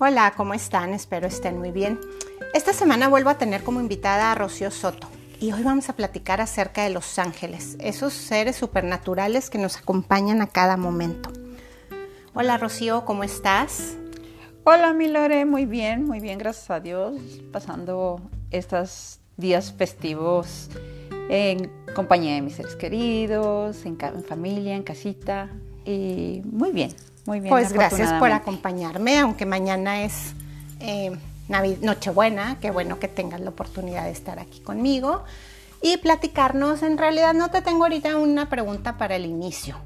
Hola, ¿cómo están? Espero estén muy bien. Esta semana vuelvo a tener como invitada a Rocío Soto y hoy vamos a platicar acerca de los ángeles, esos seres supernaturales que nos acompañan a cada momento. Hola Rocío, ¿cómo estás? Hola Milore, muy bien, muy bien, gracias a Dios, pasando estos días festivos en compañía de mis seres queridos, en familia, en casita y muy bien, muy bien. Pues gracias por acompañarme, aunque mañana es eh, Nochebuena, qué bueno que tengas la oportunidad de estar aquí conmigo y platicarnos. En realidad no te tengo ahorita una pregunta para el inicio.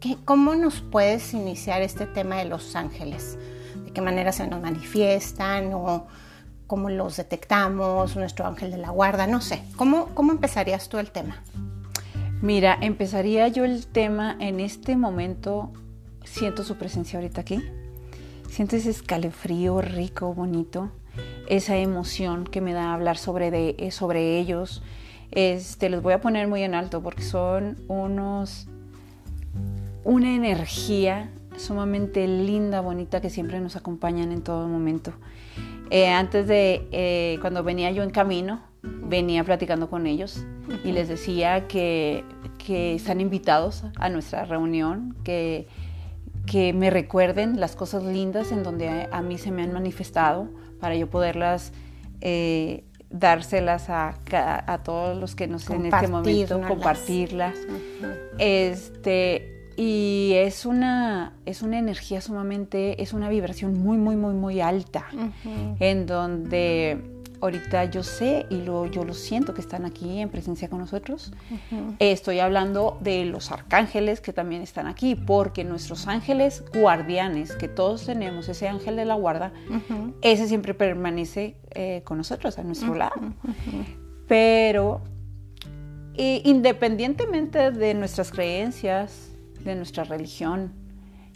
¿Qué, ¿Cómo nos puedes iniciar este tema de los ángeles? ¿De qué manera se nos manifiestan o cómo los detectamos, nuestro ángel de la guarda? No sé, ¿cómo, cómo empezarías tú el tema? Mira, empezaría yo el tema en este momento siento su presencia ahorita aquí. Siento ese escalofrío rico, bonito, esa emoción que me da hablar sobre, de, eh, sobre ellos. Este, los voy a poner muy en alto porque son unos, una energía sumamente linda, bonita, que siempre nos acompañan en todo momento. Eh, antes de, eh, cuando venía yo en camino, venía platicando con ellos y les decía que, que están invitados a nuestra reunión, que que me recuerden las cosas lindas en donde a, mí se me han manifestado para yo poderlas eh, dárselas a, a, todos los que nos en este momento compartirlas. Este y es una es una energía sumamente es una vibración muy muy muy muy alta en donde ahorita yo sé y lo, yo lo siento que están aquí en presencia con nosotros. estoy hablando de los arcángeles que también están aquí, porque nuestros ángeles guardianes, que todos tenemos, ese ángel de la guarda, ese siempre permanece eh, con nosotros, a nuestro lado. Pero independientemente de nuestras creencias, de nuestra religión,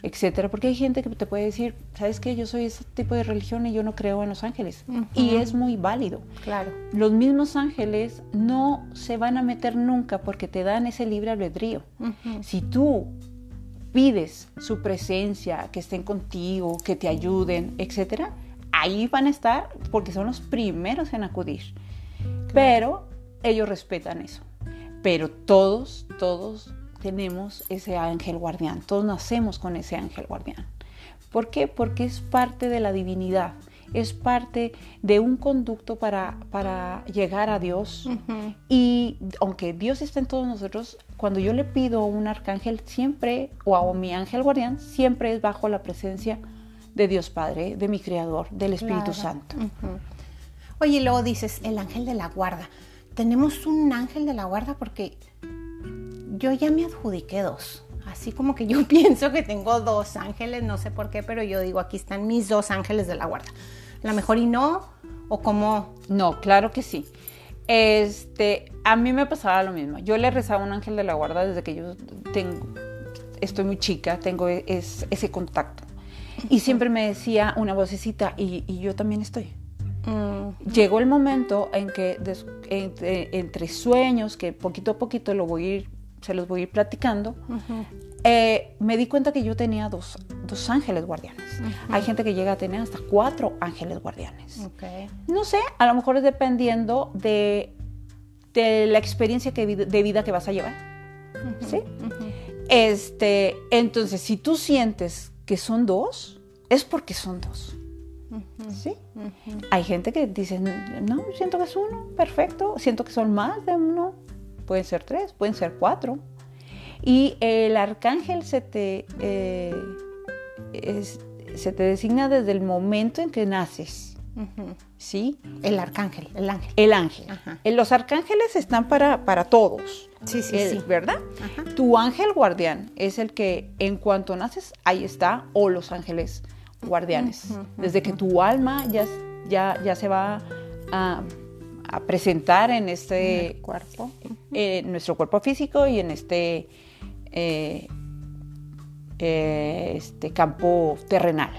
etcétera, porque hay gente que te puede decir, ¿sabes qué? Yo soy ese tipo de religión y yo no creo en los ángeles. Y es muy válido. Claro. Los mismos ángeles no se van a meter nunca porque te dan ese libre albedrío. Si tú pides su presencia, que estén contigo, que te ayuden, etcétera, ahí van a estar porque son los primeros en acudir. Pero ellos respetan eso. Pero todos, todos tenemos ese ángel guardián, todos nacemos con ese ángel guardián. ¿Por qué? Porque es parte de la divinidad, es parte de un conducto para, para llegar a Dios. Y aunque Dios está en todos nosotros, cuando yo le pido a un arcángel, siempre, o a mi ángel guardián, siempre es bajo la presencia de Dios Padre, de mi Creador, del Espíritu Santo. Oye, luego dices, el ángel de la guarda. Tenemos un ángel de la guarda porque yo ya me adjudiqué dos. Así como que yo pienso que tengo dos ángeles, no sé por qué, pero yo digo, aquí están mis dos ángeles de la guarda. La mejor y no, o como... No, claro que sí. Este, a mí me pasaba lo mismo. Yo le rezaba a un ángel de la guarda desde que yo tengo, estoy muy chica, tengo ese contacto. Y siempre me decía una vocecita, y, yo también estoy. Mm. Llegó el momento en que entre, entre, sueños, que poquito a poquito lo voy a ir se los voy a ir platicando, eh, me di cuenta que yo tenía dos, dos ángeles guardianes. Hay gente que llega a tener hasta cuatro ángeles guardianes. No sé, a lo mejor es dependiendo de, de la experiencia que, de vida que vas a llevar. ¿Sí? Este, entonces, si tú sientes que son dos, es porque son dos. ¿Sí? Hay gente que dice, no, siento que es uno, perfecto, siento que son más de uno, pueden ser tres, pueden ser cuatro. Y el arcángel se te, eh, se te designa desde el momento en que naces. ¿Sí? El arcángel, el ángel. El ángel. Eh, los arcángeles están para, para todos. Sí, sí, sí. ¿Verdad? Tu ángel guardián es el que en cuanto naces, ahí está, o los ángeles guardianes. Desde que tu alma ya, ya, ya se va a a presentar en este cuerpo, en nuestro cuerpo físico y en este, eh, eh, este campo terrenal.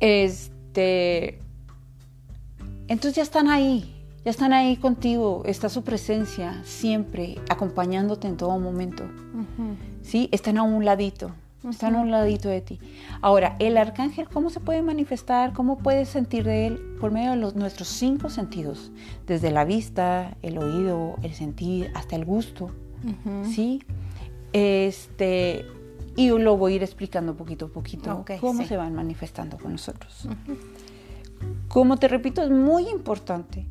Este, entonces ya están ahí, ya están ahí contigo, está su presencia siempre acompañándote en todo momento. ¿Sí? Están a un ladito. Están a un ladito de ti. Ahora, el arcángel, ¿cómo se puede manifestar? ¿Cómo puedes sentir de él? Por medio de los, nuestros cinco sentidos, desde la vista, el oído, el sentir, hasta el gusto, ¿sí? Este, y lo voy a ir explicando poquito a poquito cómo se van manifestando con nosotros. Como te repito, es muy importante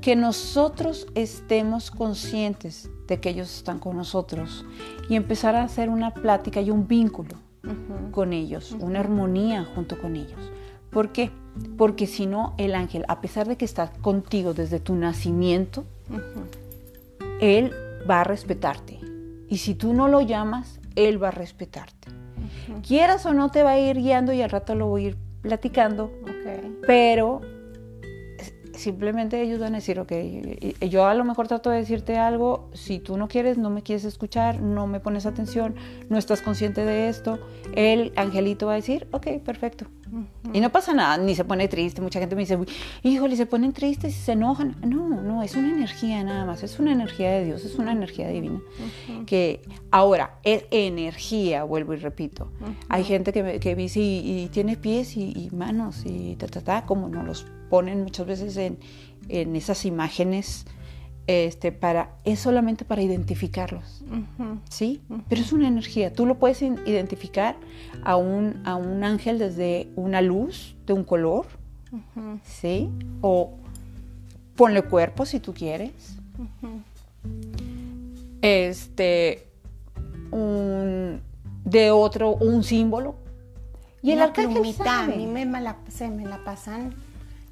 que nosotros estemos conscientes de que ellos están con nosotros y empezar a hacer una plática y un vínculo con ellos, una armonía junto con ellos. ¿Por qué? Porque si no, el ángel, a pesar de que está contigo desde tu nacimiento, él va a respetarte. Y si tú no lo llamas, él va a respetarte. Quieras o no, te va a ir guiando y al rato lo voy a ir platicando. Pero simplemente ellos van a decir, ok, yo a lo mejor trato de decirte algo, si tú no quieres, no me quieres escuchar, no me pones atención, no estás consciente de esto, el angelito va a decir, ok, perfecto. Y no pasa nada, ni se pone triste, mucha gente me dice, híjole, se ponen tristes y se enojan. No, no, es una energía nada más, es una energía de Dios, es una energía divina. Que ahora, es energía, vuelvo y repito. Hay gente que, que dice, y, tiene pies y, manos y ta, ta, ta, como nos los ponen muchas veces en, esas imágenes, este, para, es solamente para identificarlos, ¿sí? Pero es una energía, tú lo puedes identificar a un, a un ángel desde una luz de un color, ¿sí? O ponle cuerpo si tú quieres. Este, un, de otro, un símbolo. Y el arcángel a mí me, la, se me la pasan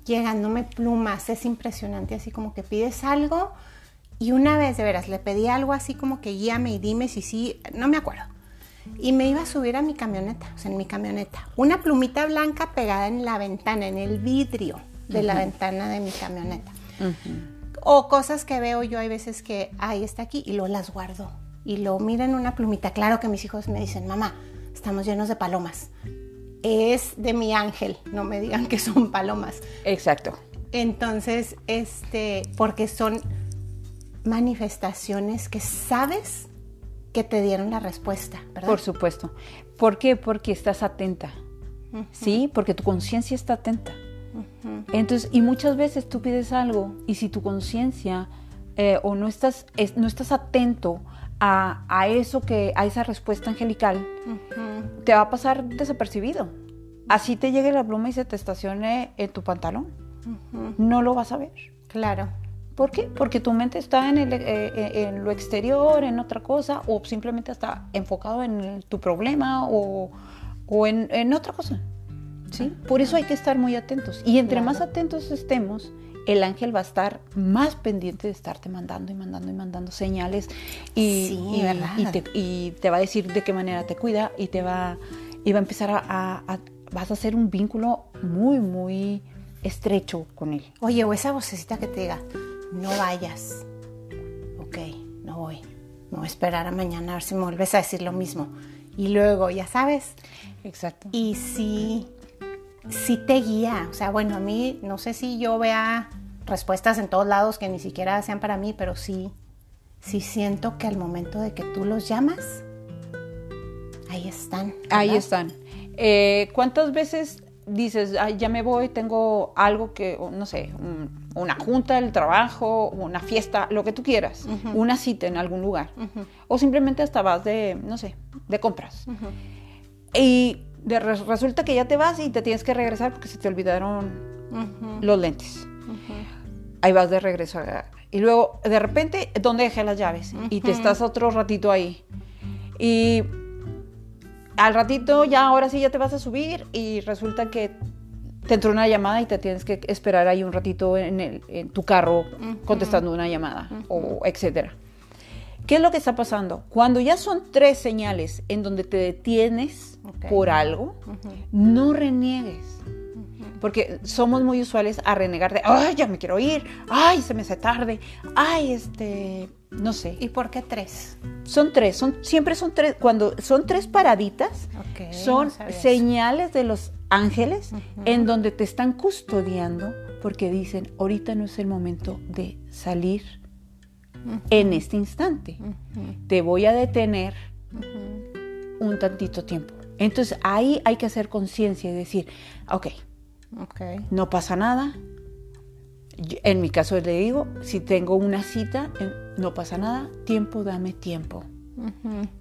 llegándome plumas, es impresionante, así como que pides algo y una vez de veras le pedí algo así como que guíame y dime si sí, no me acuerdo. Y me iba a subir a mi camioneta, o sea, en mi camioneta, una plumita blanca pegada en la ventana, en el vidrio de la ventana de mi camioneta. O cosas que veo yo, hay veces que, ahí está aquí, y lo las guardo. Y lo miren una plumita. Claro que mis hijos me dicen, mamá, estamos llenos de palomas es de mi ángel, no me digan que son palomas. Exacto. Entonces, este, porque son manifestaciones que sabes que te dieron la respuesta, ¿verdad? Por supuesto. ¿Por qué? Porque estás atenta. ¿Sí? Porque tu conciencia está atenta. Entonces, y muchas veces tú pides algo y si tu conciencia eh, o no estás, no estás atento a, eso que, a esa respuesta angelical, te va a pasar desapercibido. Así te llegue la pluma y se te estacione en tu pantalón. No lo vas a ver. Claro. ¿Por qué? Porque tu mente está en, el, eh, eh, en lo exterior, en otra cosa, o simplemente está enfocado en tu problema o, o en, en, otra cosa. ¿sí? Por eso hay que estar muy atentos. Y entre más atentos estemos, el ángel va a estar más pendiente de estarte mandando y mandando y mandando señales y, y, te, va a decir de qué manera te cuida y te va, y va a empezar a, vas a hacer un vínculo muy, muy estrecho con él. Oye, o esa vocecita que te diga, no vayas. Ok, no voy. No voy a esperar a mañana a ver si me vuelves a decir lo mismo. Y luego, ya sabes. Exacto. Y si, si te guía. O sea, bueno, a mí no sé si yo vea respuestas en todos lados que ni siquiera sean para mí, pero sí, sí siento que al momento de que tú los llamas, ahí están. Ahí están. Eh, ¿Cuántas veces dices, ya me voy, tengo algo que, no sé, una junta del trabajo, una fiesta, lo que tú quieras, una cita en algún lugar, o simplemente hasta vas de, no sé, de compras. Y resulta que ya te vas y te tienes que regresar porque se te olvidaron los lentes ahí vas de regreso. Y luego, de repente, ¿dónde dejé las llaves? Y te estás otro ratito ahí. Y al ratito, ya ahora sí, ya te vas a subir y resulta que te entró una llamada y te tienes que esperar ahí un ratito en, el, en tu carro contestando una llamada o etcétera. ¿Qué es lo que está pasando? Cuando ya son tres señales en donde te detienes por algo, no reniegues porque somos muy usuales a renegar de, ay, ya me quiero ir, ay, se me hace tarde, ay, este, no sé. ¿Y por qué tres? Son tres, son, siempre son tres, cuando son tres paraditas, son señales de los ángeles en donde te están custodiando porque dicen, ahorita no es el momento de salir en este instante. Te voy a detener un tantito tiempo. Entonces ahí hay que hacer conciencia y decir, ok, Ok. no pasa nada. Yo- En mi caso le digo, si tengo una cita, no pasa nada, tiempo, dame tiempo.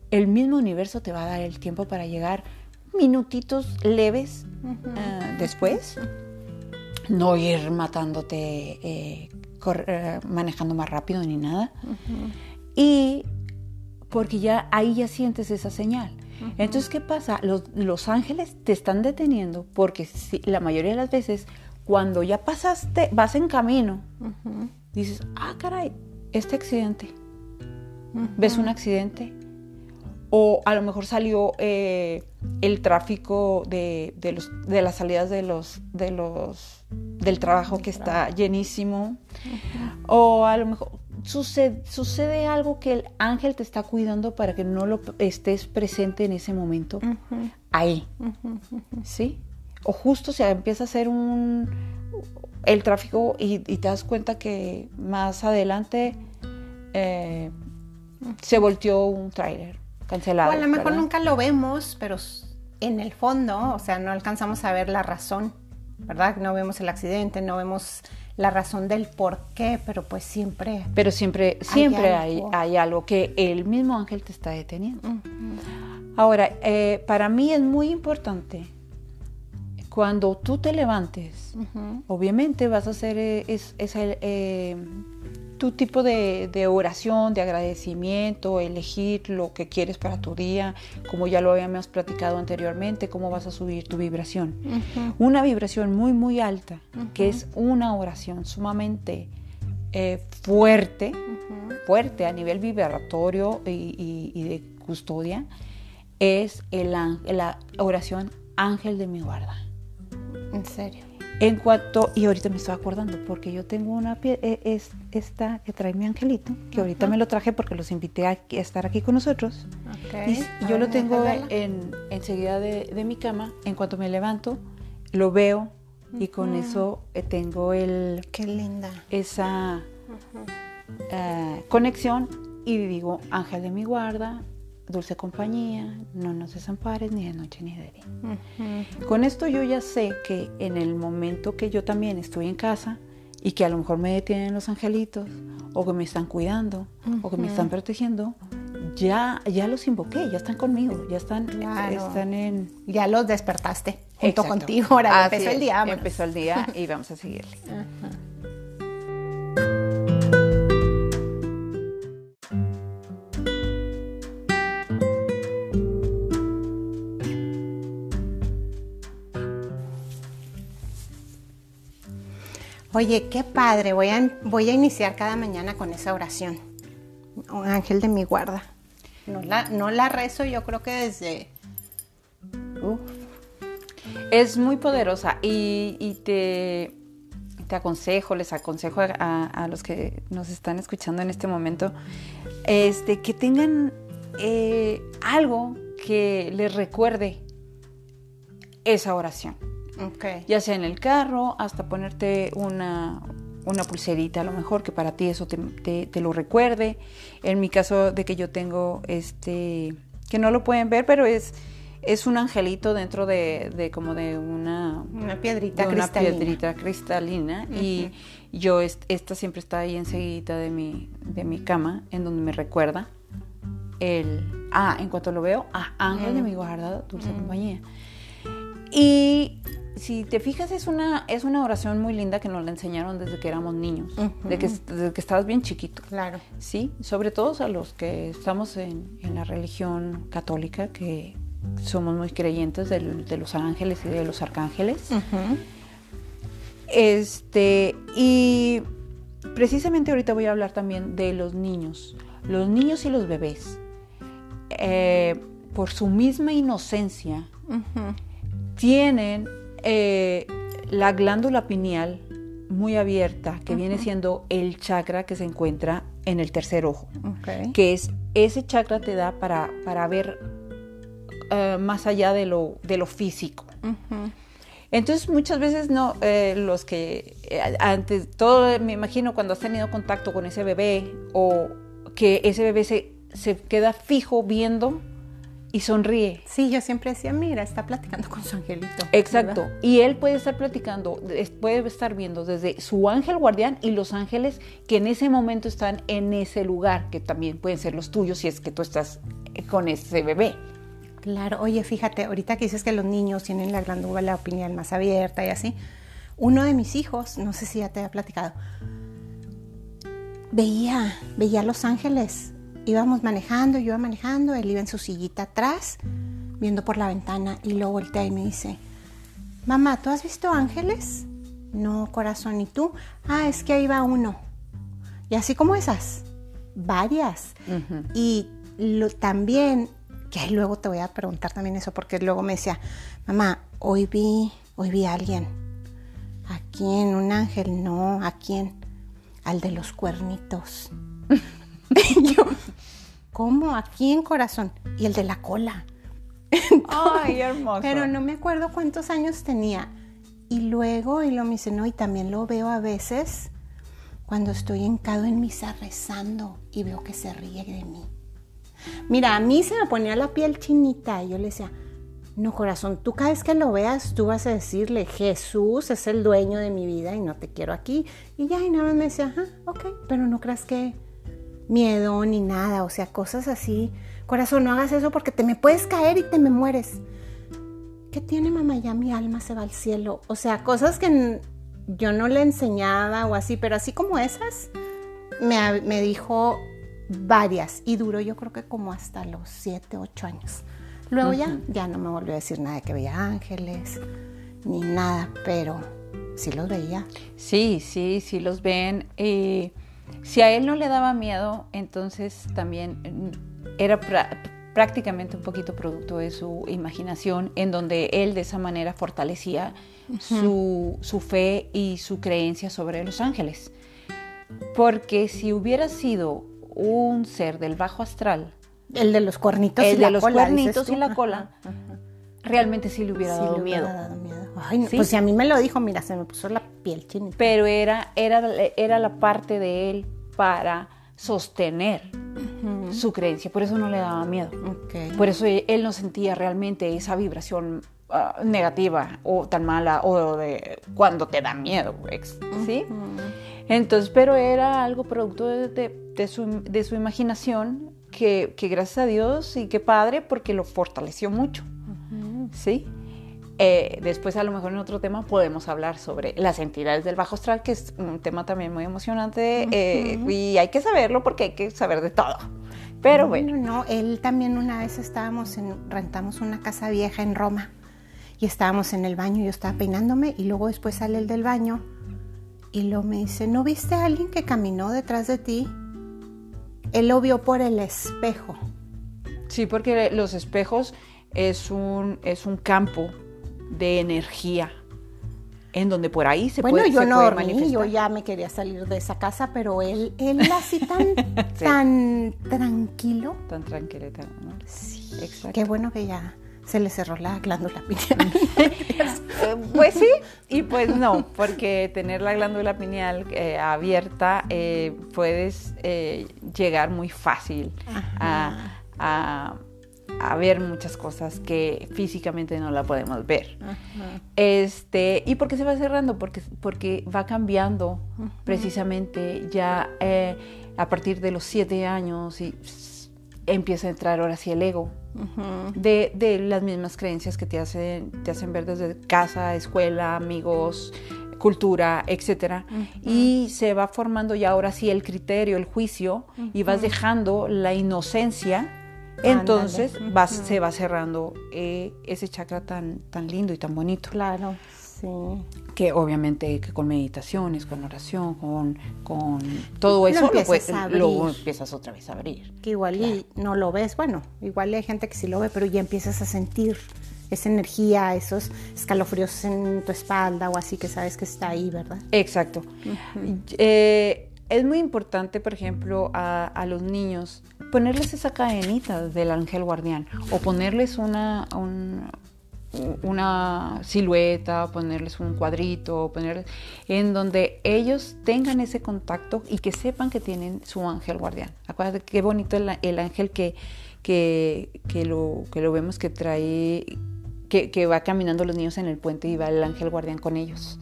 El mismo universo te va a dar el tiempo para llegar minutitos leves eh, después. No ir matándote, eh, eh, manejando más rápido ni nada. Y porque ya ahí ya sientes esa señal. Entonces, ¿qué pasa? Los, los ángeles te están deteniendo porque si- la mayoría de las veces, cuando ya pasaste, vas en camino, dices, ah, caray, este accidente. ¿Ves un accidente? O a lo mejor salió eh, el tráfico de, de los, de las salidas de los, de los, del trabajo que está llenísimo. O a lo mejor sucede, sucede algo que el ángel te está cuidando para que no lo estés presente en ese momento. Ahí. ¿sí? O justo se empieza a hacer un el tráfico y, y te das cuenta que más adelante eh, se volteó un tráiler cancelado. O a lo mejor ¿verdad? nunca lo vemos, pero en el fondo, o sea, no alcanzamos a ver la razón, ¿verdad? No vemos el accidente, no vemos la razón del por qué, pero pues siempre. Pero siempre, siempre hay, algo. hay algo que el mismo ángel te está deteniendo. Ahora, eh, para mí es muy importante cuando tú te levantes, obviamente vas a hacer eh, es, es el, eh, tu tipo de, de oración, de agradecimiento, elegir lo que quieres para tu día, como ya lo habíamos platicado anteriormente, cómo vas a subir tu vibración. Una vibración muy, muy alta, que es una oración sumamente eh, fuerte, fuerte a nivel vibratorio y, y- y de custodia, es el, la oración Ángel de mi guarda. En serio. En cuanto, y ahorita me estoy acordando, porque yo tengo una eh, es, esta que trae mi angelito, que ahorita me lo traje porque los invité a, estar aquí con nosotros. Ok. Y yo lo tengo en, enseguida de, de mi cama. En cuanto me levanto, lo veo y con eso eh, tengo el, Qué linda. esa eh, conexión y digo, ángel de mi guarda, dulce compañía, no nos desampares ni de noche ni de día. Ujú, Con esto yo ya sé que en el momento que yo también estoy en casa y que a lo mejor me detienen los angelitos o que me están cuidando o que me están protegiendo, ya, ya los invoqué, ya están conmigo, ya están, Claro. están en... Ya los despertaste junto Exacto. contigo. Ahora Así empezó el es, día. vámonos. Empezó el día y vamos a seguirle. Ajá. Oye, qué padre. Voy a, voy a iniciar cada mañana con esa oración. Un ángel de mi guarda. No la, no la rezo yo creo que desde... Es muy poderosa y, y te, te aconsejo, les aconsejo a, a los que nos están escuchando en este momento, este, que tengan eh, algo que les recuerde esa oración. Ya sea en el carro, hasta ponerte una, una pulserita a lo mejor, que para ti eso te, te- te lo recuerde. En mi caso de que yo tengo este, que no lo pueden ver, pero es, es un angelito dentro de, de como de una, Una piedrita de una cristalina. piedrita cristalina. Y yo, est- esta siempre está ahí enseguida de mi, de mi cama, en donde me recuerda el, ah, en cuanto lo veo, ah, ángel de mi guarda, dulce compañía. Y si te fijas, es una, es una oración muy linda que nos la enseñaron desde que éramos niños, de que, desde que estabas bien chiquito. Claro. Sí, sobre todo a los que estamos en, en la religión católica, que somos muy creyentes del- de, los ángeles y de los arcángeles. Este, y precisamente ahorita voy a hablar también de los niños, los niños y los bebés. Eh, por su misma inocencia, tienen eh, la glándula pineal muy abierta, que viene siendo el chakra que se encuentra en el tercer ojo, que es ese chakra te da para, para ver eh, más allá de lo, de lo físico. Entonces muchas veces no, eh, los que eh, antes, todo me imagino cuando has tenido contacto con ese bebé o que ese bebé se, se queda fijo viendo y sonríe. Sí, yo siempre decía, mira, está platicando con su angelito. Exacto. ¿verdad? Y él puede estar platicando, puede estar viendo desde su ángel guardián y los ángeles que en ese momento están en ese lugar, que también pueden ser los tuyos si es que tú estás eh, con ese bebé. Claro, oye, fíjate, ahorita que dices que los niños tienen la glándula pineal más abierta y así, uno de mis hijos, no sé si ya te había platicado, veía, veía a Los Ángeles. Íbamos manejando, yo iba manejando, él iba en su sillita atrás, viendo por la ventana y luego voltea y me dice, mamá, ¿tú has visto ángeles? No, corazón, ¿y tú? Ah, es que ahí va uno. Y así como esas, varias. Y lo, también, que luego te voy a preguntar también eso, porque luego me decía, mamá, hoy vi, hoy vi a alguien. ¿A quién? ¿Un ángel? No, ¿a quién? Al de los cuernitos. Y yo, ¿cómo? ¿A quién, corazón? Y el de la cola. Ay, hermoso. Pero no me acuerdo cuántos años tenía. Y luego, y lo me dice, no, y también lo veo a veces cuando estoy hincado en misa rezando y veo que se ríe de mí. Mira, a mí se me ponía la piel chinita y yo le decía, no corazón, tú cada vez que lo veas, tú vas a decirle, Jesús es el dueño de mi vida y no te quiero aquí. Y ya, y nada más me decía, ajá, ok, pero no creas que miedo ni nada, o sea, cosas así. Corazón, no hagas eso porque te me puedes caer y te me mueres. ¿Qué tiene mamá? Ya mi alma se va al cielo. O sea, cosas que yo no le enseñaba o así, pero así como esas, me, me dijo varias y duró yo creo que como hasta los 7, 8 años. Luego ya, ya no me volvió a decir nada de que veía ángeles ni nada, pero sí los veía. Sí, sí, sí los ven. eh, si a él no le daba miedo, entonces también mm, era prácticamente un poquito producto de su imaginación, en donde él de esa manera fortalecía su, su fe y su creencia sobre los ángeles. Porque si hubiera sido un ser del bajo astral, El de los cuernitos el y la de los cola, cuernitos y la cola, realmente sí le hubiera Sí, dado le miedo. hubiera dado miedo. Ay, no, ¿Sí? Pues si a mí me lo dijo, mira, se me puso la piel chinita. pero era, era, era la parte de él para sostener su creencia, por eso no le daba miedo. Por eso e- él no sentía realmente esa vibración ah, negativa o tan mala o de cuando te da miedo, ex- ¿sí? Entonces, pero era algo producto de, de- de su, de su imaginación que, que gracias a Dios y qué padre porque lo fortaleció mucho, ¿sí? Eh, después a lo mejor en otro tema podemos hablar sobre las entidades del bajo astral, que es un tema también muy emocionante eh, y hay que saberlo porque hay que saber de todo. Pero bueno, No, no, él también una vez estábamos en, rentamos una casa vieja en Roma y estábamos en el baño, yo estaba peinándome y luego después sale el del baño y luego me dice, ¿no viste a alguien que caminó detrás de ti? Él lo vio por el espejo. Sí, porque los espejos es un, es un campo de energía en donde por ahí se bueno, puede, yo se no dormí, yo ya me quería salir de esa casa, pero él, él así tan, tan tranquilo. Tan tranquilita, ¿no? Sí, Exacto. qué bueno que ya se le cerró la glándula pineal. Eh, pues sí, y pues no, porque tener la glándula pineal eh, abierta eh, puedes eh, llegar muy fácil a, a- a ver muchas cosas que físicamente no la podemos ver. Ajá. Este, ¿Y por qué se va cerrando? Porque, porque va cambiando precisamente ya eh, a partir de los siete años y pss, empieza a entrar ahora sí el ego de, de las mismas creencias que te hacen, te hacen ver desde casa, escuela, amigos, cultura, etcétera, y se va formando ya ahora sí el criterio, el juicio, y vas dejando la inocencia, entonces se va cerrando eh, ese chakra tan, tan lindo y tan bonito, Claro, sí. que obviamente que con meditaciones, con oración, con, con todo eso, lo, empiezas puedes- lo empiezas otra vez a abrir. Que igual y no lo ves, bueno, igual hay gente que sí lo ve, pero ya empiezas a sentir esa energía, esos escalofríos en tu espalda o así que sabes que está ahí, ¿verdad? Exacto. Eh, es muy importante, por ejemplo, a, a los niños ponerles esa cadenita del ángel guardián o ponerles una, un- una silueta, ponerles un cuadrito, ponerles en donde ellos tengan ese contacto y que sepan que tienen su ángel guardián. Acuérdate qué bonito el, el ángel que, que, que, lo, que lo vemos que trae, que, que, va caminando los niños en el puente y va el ángel guardián con ellos.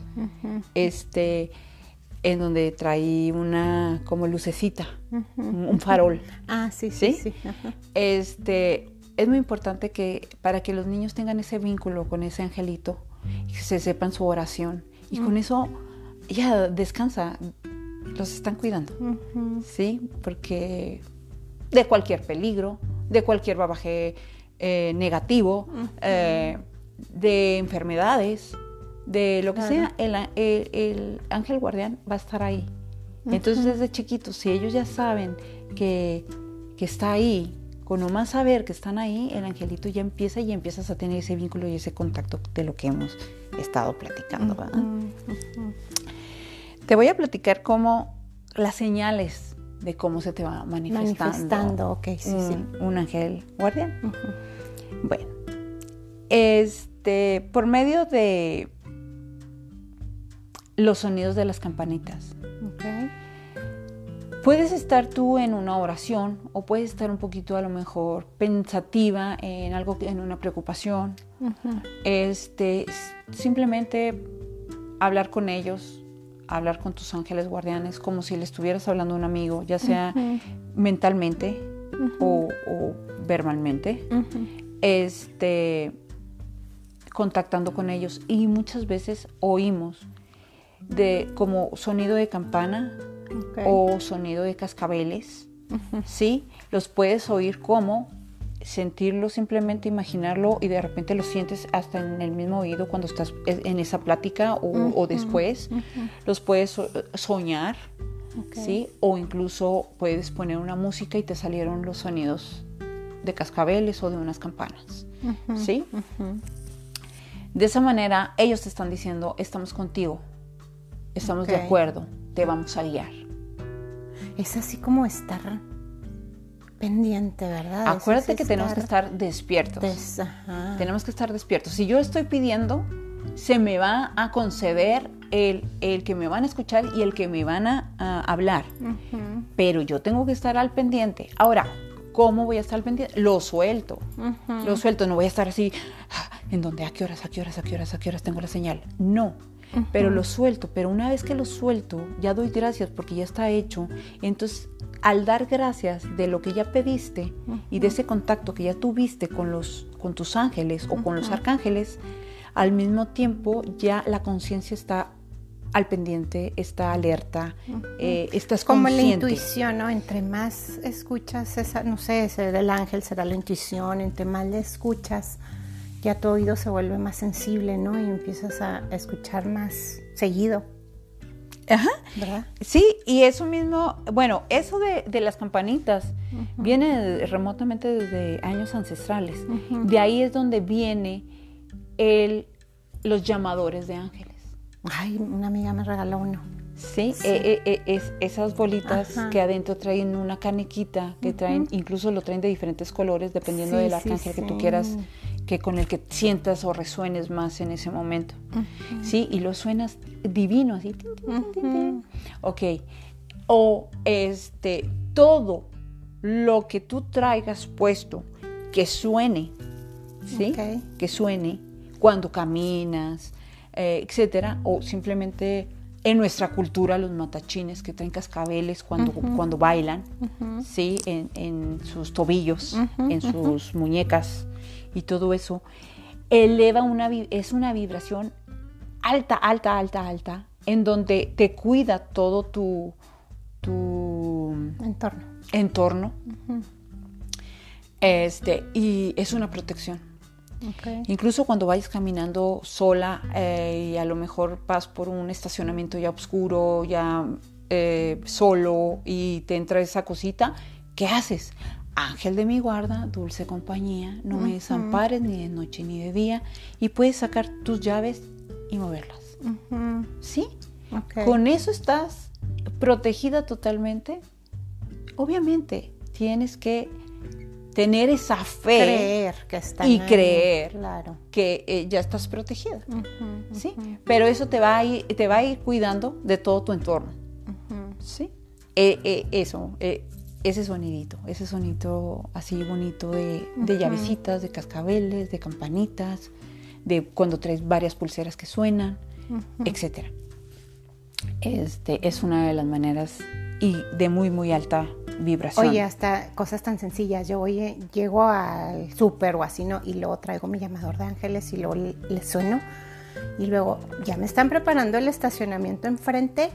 Este, en donde trae una como lucecita, un farol. Ah, sí, sí, sí. Este, es muy importante que para que los niños tengan ese vínculo con ese angelito, que se sepan su oración. Y con eso ya descansa, los están cuidando, ¿sí? Porque de cualquier peligro, de cualquier babaje eh, negativo, eh, de enfermedades, de lo que sea, el, ángel guardián va a estar ahí. Entonces desde chiquitos, si ellos ya saben que, que está ahí, con nomás saber que están ahí, el angelito ya empieza y empiezas a tener ese vínculo y ese contacto de lo que hemos estado platicando. Te voy a platicar cómo las señales de cómo se te va manifestando, un, ángel guardián. Bueno, este, por medio de los sonidos de las campanitas. Puedes estar tú en una oración o puedes estar un poquito a lo mejor pensativa en algo, en una preocupación. Este, simplemente hablar con ellos, hablar con tus ángeles guardianes como si le estuvieras hablando a un amigo, ya sea mentalmente o, verbalmente. Este, contactando con ellos y muchas veces oímos de como sonido de campana o sonido de cascabeles, ¿sí? Los puedes oír como sentirlo, simplemente imaginarlo y de repente lo sientes hasta en el mismo oído cuando estás en esa plática o, después. Los puedes soñar, ¿sí? O incluso puedes poner una música y te salieron los sonidos de cascabeles o de unas campanas, ¿sí? De esa manera ellos te están diciendo, estamos contigo, estamos de acuerdo, te vamos a guiar. Es así como estar pendiente, ¿verdad? Acuérdate que tenemos que estar despiertos. Tenemos que estar despiertos. Si yo estoy pidiendo, se me va a conceder el, el que me van a escuchar y el que me van a, hablar. Pero yo tengo que estar al pendiente. Ahora, ¿cómo voy a estar al pendiente? Lo suelto. Lo suelto. No voy a estar así, ah, ¿en dónde? ¿A qué horas? ¿A qué horas? ¿A qué horas? ¿A qué horas tengo la señal? No pero lo suelto, pero una vez que lo suelto, ya doy gracias porque ya está hecho, entonces al dar gracias de lo que ya pediste y de ese contacto que ya tuviste con, los, con tus ángeles o con los arcángeles, al mismo tiempo ya la conciencia está al pendiente, está alerta, eh, estás Como la intuición, ¿no? Entre más escuchas esa, no sé, será el ángel, será la intuición, entre más le escuchas, ya tu oído se vuelve más sensible, ¿no? Y empiezas a, escuchar más seguido. Ajá. ¿verdad? Sí, y eso mismo, bueno, eso de, las campanitas viene remotamente desde años ancestrales. De ahí es donde viene el, los llamadores de ángeles. Ay, una amiga me regaló uno. Sí, eh, eh, eh, es, esas bolitas que adentro traen una caniquita, que traen, incluso lo traen de diferentes colores, dependiendo del arcángel que tú quieras que con el que sientas o resuenes más en ese momento. ¿Sí? Y lo suenas divino, así. Ok. O este, todo lo que tú traigas puesto que suene, ¿sí? Que suene cuando caminas, eh, etcétera, o simplemente en nuestra cultura los matachines que traen cascabeles cuando, cuando bailan, ¿sí? En, en, sus tobillos, en sus muñecas, y todo eso, eleva una, es una vibración alta, alta, alta, alta, en donde te cuida todo tu, tu entorno. entorno. este, y es una protección. Incluso cuando vayas caminando sola eh, y a lo mejor vas por un estacionamiento ya oscuro, ya eh, solo y te entra esa cosita, ¿qué haces? Ángel de mi guarda, dulce compañía, no me desampares ni de noche ni de día y puedes sacar tus llaves y moverlas. ¿Sí? Con eso estás protegida totalmente. Obviamente, tienes que tener esa fe creer que está y creer claro. que eh, ya estás protegida. ¿Sí? Pero eso te va, a ir, te va a ir cuidando de todo tu entorno. ¿Sí? Eh, eh, eso, ese sonidito, ese sonito así bonito de, de llavecitas, de cascabeles, de campanitas, de cuando traes varias pulseras que suenan, etcétera. Este es una de las maneras y de muy muy alta vibración. Oye, hasta cosas tan sencillas. Yo oye, llego al súper o así, ¿no? Y luego traigo mi llamador de ángeles y luego le, le sueno. Y luego ya me están preparando el estacionamiento enfrente.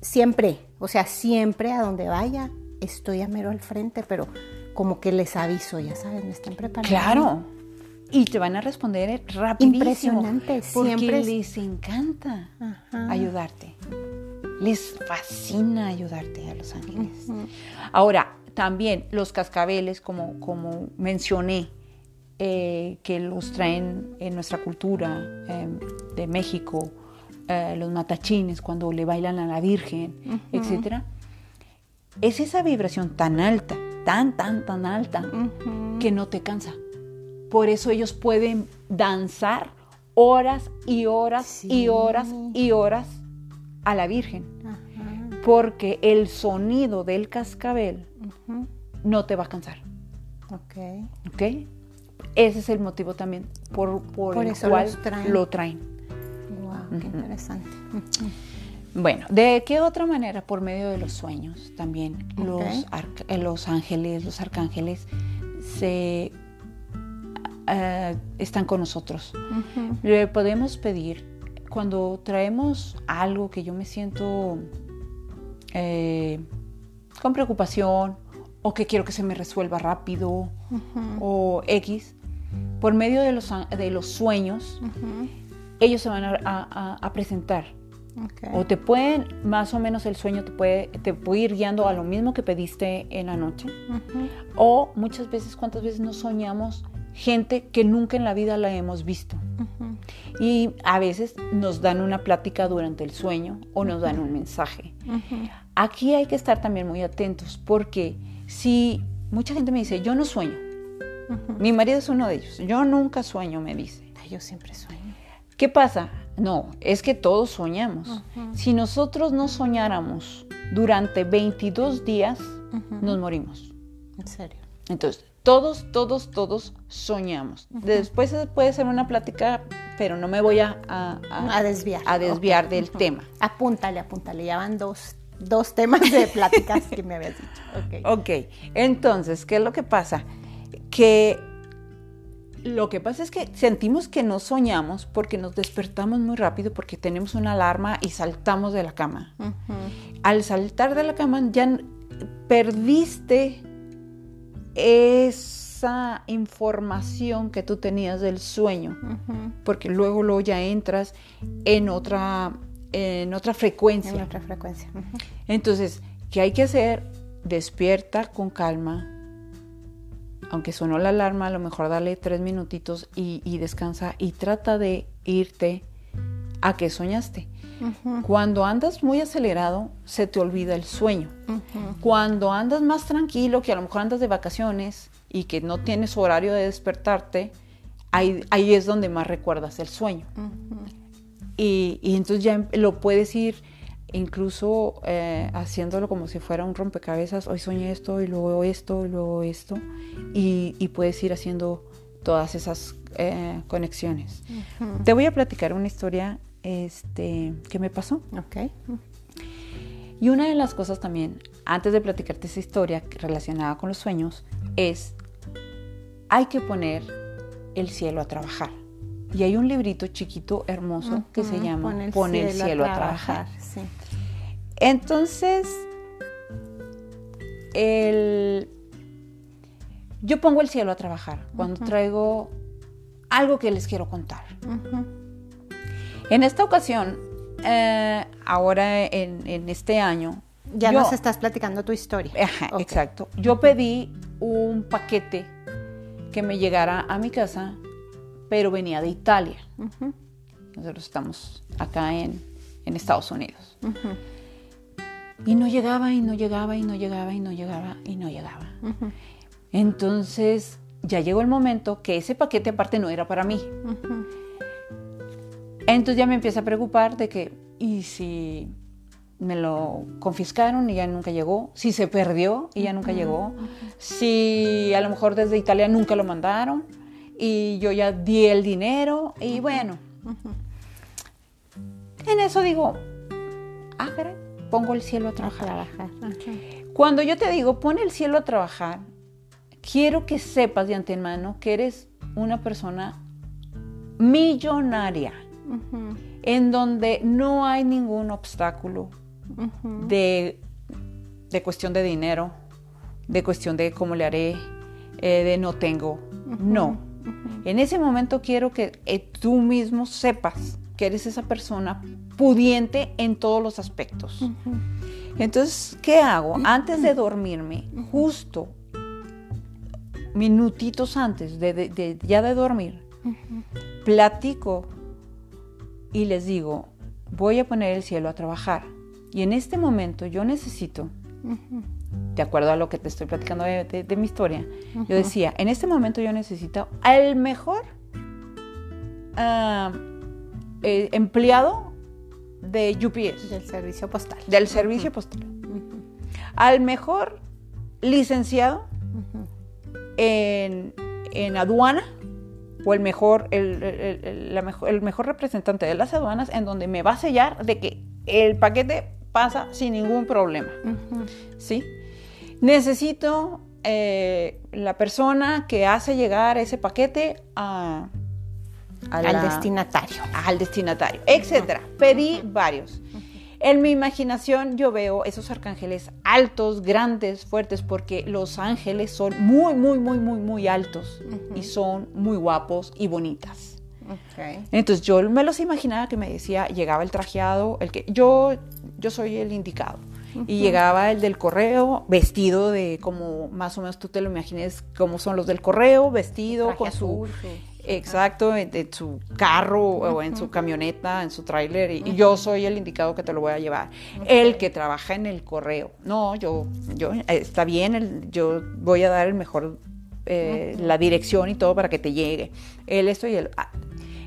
Siempre, o sea, siempre a donde vaya, estoy a mero al frente, pero como que les aviso, ya sabes, me están preparando. Claro. Y te van a responder rapidísimo. Impresionante, Porque siempre es- les encanta Ajá. ayudarte. Les fascina ayudarte a los ángeles. Ahora, también los cascabeles, como, como mencioné, eh, que los traen en nuestra cultura eh, de México, eh, los matachines cuando le bailan a la Virgen, etcétera, es esa vibración tan alta, tan, tan, tan alta, que no te cansa. Por eso ellos pueden danzar horas y horas Sí. y horas y horas a la Virgen, Ajá. porque el sonido del cascabel no te va a cansar. Ok. ¿Ok? Ese es el motivo también por, por Por el eso cual traen. lo traen. Wow, qué interesante. Bueno, ¿de qué otra manera? Por medio de los sueños también. Los, arca- eh, los ángeles, los arcángeles se eh, están con nosotros. Le podemos pedir cuando traemos algo que yo me siento eh, con preocupación o que quiero que se me resuelva rápido o X, por medio de los, de los sueños, ellos se van a, a- a presentar. O te pueden, más o menos el sueño te puede, te puede ir guiando a lo mismo que pediste en la noche. O muchas veces, ¿cuántas veces no soñamos gente que nunca en la vida la hemos visto? Y a veces nos dan una plática durante el sueño o nos dan un mensaje. Aquí hay que estar también muy atentos porque si mucha gente me dice, yo no sueño, mi marido es uno de ellos, yo nunca sueño, me dice. Yo siempre sueño. ¿Qué pasa? No, es que todos soñamos. Si nosotros no soñáramos durante 22 días, nos morimos. En serio. Entonces, todos, todos, todos soñamos. Después puede ser una plática, pero no me voy a, a- a- A desviar. a desviar del tema. Apúntale, apúntale. Ya van dos, dos temas de pláticas que me habías dicho. Ok. Ok, entonces, ¿qué es lo que pasa? Que lo que pasa es que sentimos que no soñamos porque nos despertamos muy rápido porque tenemos una alarma y saltamos de la cama. Al saltar de la cama ya perdiste esa información que tú tenías del sueño, porque luego, luego ya entras en otra, en otra En frecuencia. otra frecuencia. Entonces, ¿qué hay que hacer? Despierta con calma. Aunque sonó la alarma, a lo mejor dale tres minutitos y, y descansa y trata de irte a que soñaste. Cuando andas muy acelerado, se te olvida el sueño. Cuando andas más tranquilo, que a lo mejor andas de vacaciones y que no tienes horario de despertarte, ahí, ahí es donde más recuerdas el sueño. Y, y entonces ya lo puedes ir incluso eh, haciéndolo como si fuera un rompecabezas. Hoy soñé esto y luego esto y luego esto. Y, y puedes ir haciendo todas esas eh, conexiones. Te voy a platicar una historia este, que me pasó. Ok. Y una de las cosas también, antes de platicarte esa historia relacionada con los sueños, es hay que poner el cielo a trabajar. Y hay un librito chiquito, hermoso, que se llama Pon el cielo, a trabajar. Sí. Entonces, el- yo pongo el cielo a trabajar cuando traigo algo que les quiero contar. En esta ocasión, eh, ahora en, en este año, Ya yo- nos estás platicando tu historia. Ajá, exacto. Yo pedí un paquete que me llegara a mi casa, pero venía de Italia. Nosotros estamos acá en, en Estados Unidos. Ujú. Y no llegaba, y no llegaba, y no llegaba, y no llegaba, y no llegaba. Entonces, ya llegó el momento que ese paquete aparte no era para mí. Ujú. Entonces ya me empieza a preocupar de que, ¿y si me lo confiscaron y ya nunca llegó. Si se perdió y ya nunca llegó. Si a lo mejor desde Italia nunca lo mandaron y yo ya di el dinero y bueno. En eso digo, ah, pongo el cielo a trabajar. Cuando yo te digo, pone el cielo a trabajar, quiero que sepas de antemano que eres una persona millonaria, en donde no hay ningún obstáculo de, cuestión de dinero, de cuestión de cómo le haré, eh, de no tengo. No. En ese momento quiero que eh, tú mismo sepas que eres esa persona pudiente en todos los aspectos. Entonces, ¿qué hago? Antes de dormirme, justo minutitos antes de, ya de dormir, platico y les digo, voy a poner el cielo a trabajar. Y en este momento yo necesito, de acuerdo a lo que te estoy platicando de, mi historia, yo decía, en este momento yo necesito al mejor ah, eh, empleado de UPS. Del servicio postal. Del servicio postal. Al mejor licenciado en, aduana o el mejor el, mejor, representante de las aduanas en donde me va a sellar de que el paquete pasa sin ningún problema. ¿Sí? Necesito eh, la persona que hace llegar ese paquete a, al destinatario. Al destinatario, etcétera. Pedí varios. En mi imaginación yo veo esos arcángeles altos, grandes, fuertes, porque los ángeles son muy, muy, muy, muy, muy altos y son muy guapos y bonitas. Entonces yo me los imaginaba que me decía, llegaba el trajeado, el que yo, yo soy el indicado. Y llegaba el del correo vestido de como más o menos tú te lo imagines como son los del correo, vestido con su Exacto, en, su carro o en su camioneta, en su tráiler, y, yo soy el indicado que te lo voy a llevar. El que trabaja en el correo. No, yo, yo, está bien, yo voy a dar el mejor, eh, la dirección y todo para que te llegue. Él, esto y él. Ah,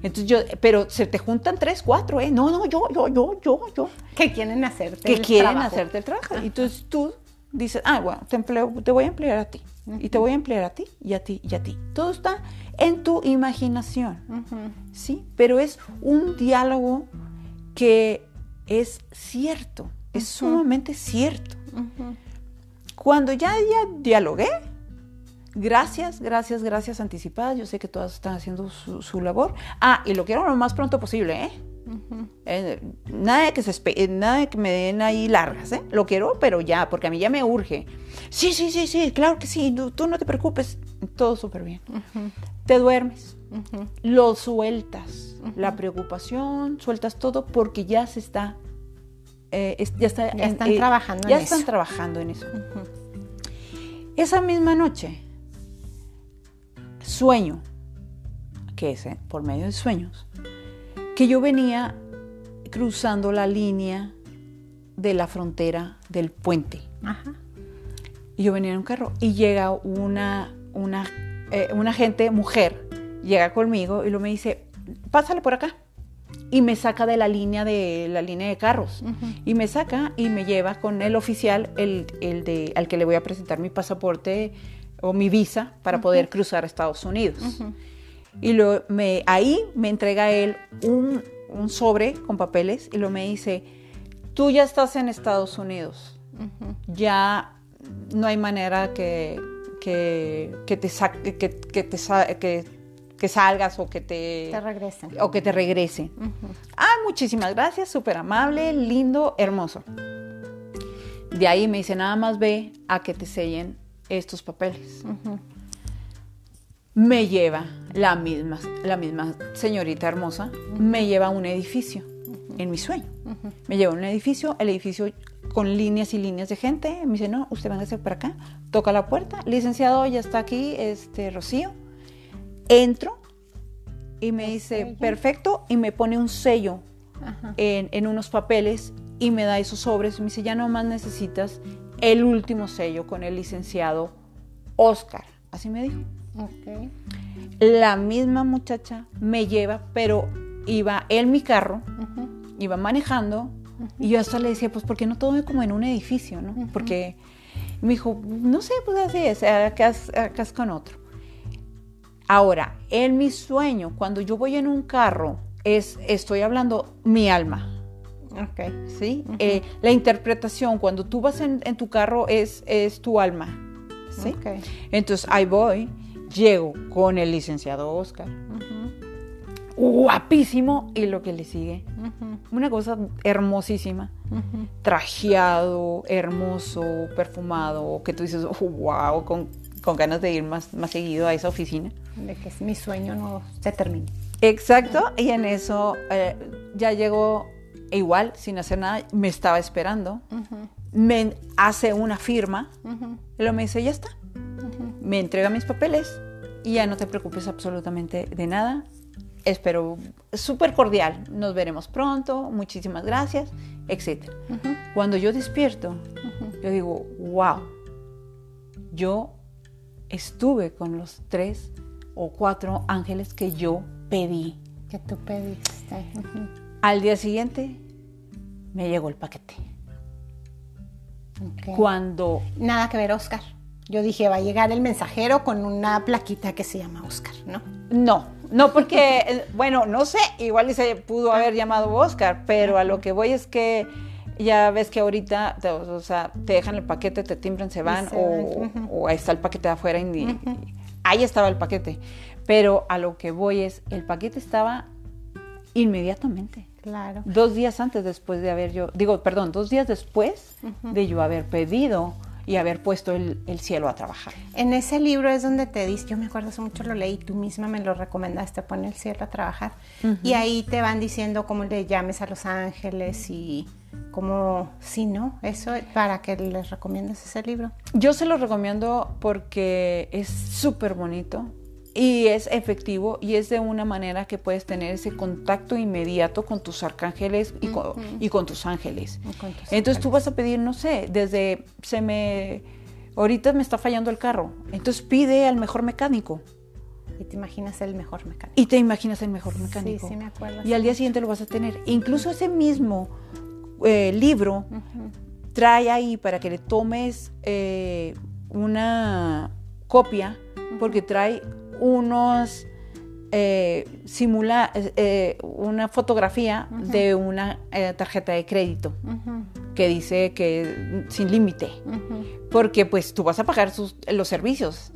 entonces yo, pero se te juntan tres, cuatro, ¿eh? No, no, yo, yo, yo, yo, yo. Que quieren hacerte que quieren hacerte el trabajo. Y entonces tú dices, ah, bueno, te, empleo, te voy a emplear a ti. Y te voy a emplear a ti, y a ti, y a ti. Todo está en tu imaginación, ¿sí? Pero es un diálogo que es cierto, es sumamente cierto. Cuando ya, ya dialogué, gracias, gracias, gracias anticipadas, yo sé que todas están haciendo su, su labor. Ah, y lo quiero lo más pronto posible, ¿eh? Eh, nada, de que se nada que me den ahí largas, ¿eh? Lo quiero, pero ya, porque a mí ya me urge. Sí, sí, sí, sí, claro que sí, tú, no te preocupes, todo súper bien. Te duermes, lo sueltas, la preocupación, sueltas todo porque ya se está, eh, ya, está, están trabajando ya están trabajando en eso. Esa misma noche, sueño, que es por medio de sueños, que yo venía cruzando la línea de la frontera del puente. Y yo venía en un carro y llega una, una, eh, una gente, mujer, llega conmigo y lo me dice, pásale por acá. Y me saca de la línea de la línea de carros. Y me saca y me lleva con el oficial, el, el, de, al que le voy a presentar mi pasaporte o mi visa para poder cruzar a Estados Unidos. Y lo, me, ahí me entrega él un, sobre con papeles y lo me dice, tú ya estás en Estados Unidos, ya no hay manera que, que, te, que, te, que, salgas o que te, regresen. O que te regresen. Ah, muchísimas gracias, súper amable, lindo, hermoso. De ahí me dice, nada más ve a que te sellen estos papeles me lleva la misma, la misma señorita hermosa, me lleva a un edificio en mi sueño. Me lleva a un edificio, el edificio con líneas y líneas de gente. Me dice, no, usted véngase para acá. Toca la puerta. Licenciado, ya está aquí, este, Rocío. Entro y me dice, perfecto, y me pone un sello en, en, unos papeles y me da esos sobres. Y me dice, ya nomás necesitas el último sello con el licenciado Oscar. Así me dijo. La misma muchacha me lleva, pero iba en mi carro, iba manejando Y yo hasta le decía, pues, ¿por qué no todo como en un edificio, no? Porque me dijo, no sé, pues así es, acá, acá es con otro. Ahora, en mi sueño, cuando yo voy en un carro, es, estoy hablando mi alma. Ok. ¿Sí? Eh, la interpretación, cuando tú vas en, en, tu carro, es, es tu alma. Entonces ahí voy, llego con el licenciado Oscar. Guapísimo. Y lo que le sigue. Una cosa hermosísima. Trajeado, hermoso, perfumado. Que tú dices, wow, con, con ganas de ir más, más seguido a esa oficina. De que mi sueño no se termine. Exacto, y en eso eh, ya llegó igual, sin hacer nada, me estaba esperando, me hace una firma, y luego me dice, ya está, me entrega mis papeles y ya no te preocupes absolutamente de nada, espero, súper cordial, nos veremos pronto, muchísimas gracias, etc. Cuando yo despierto, yo digo, wow, yo estuve con los tres o cuatro ángeles que yo pedí. Que tú pediste. Al día siguiente me llegó el paquete. Okay. Cuando... Nada que ver, Oscar. Yo dije, va a llegar el mensajero con una plaquita que se llama Oscar, ¿no? No, no porque, bueno, no sé, igual se pudo haber llamado Oscar, pero a lo que voy es que ya ves que ahorita, te, o sea, te dejan el paquete, te timbran, se van, se o, van. Uh -huh. o, ahí está el paquete de afuera. Y, uh -huh. Ahí estaba el paquete. Pero a lo que voy es, el paquete estaba inmediatamente. Claro. Dos días antes después de haber yo, digo, perdón, dos días después uh -huh. de yo haber pedido y haber puesto el, el, cielo a trabajar. En ese libro es donde te dice, yo me acuerdo hace mucho lo leí, tú misma me lo recomendaste, pon el cielo a trabajar. Uh -huh. Y ahí te van diciendo cómo le llames a los ángeles y cómo, sí, ¿no? Eso para que les recomiendes ese libro. Yo se lo recomiendo porque es súper bonito y es efectivo y es de una manera que puedes tener ese contacto inmediato con tus arcángeles y con, uh -huh. y con tus ángeles. Con tus Entonces ángeles. tú vas a pedir, no sé, desde se me ahorita me está fallando el carro, entonces pide al mejor mecánico. Y te imaginas el mejor mecánico. Y te imaginas el mejor mecánico. Sí, sí me acuerdo. Y al día siguiente lo vas a tener. Incluso ese mismo eh, libro uh -huh. trae ahí para que le tomes eh, una copia, porque trae unos eh, simula eh, una fotografía uh -huh. de una eh, tarjeta de crédito uh -huh. que dice que sin límite uh -huh. porque pues tú vas a pagar sus, los servicios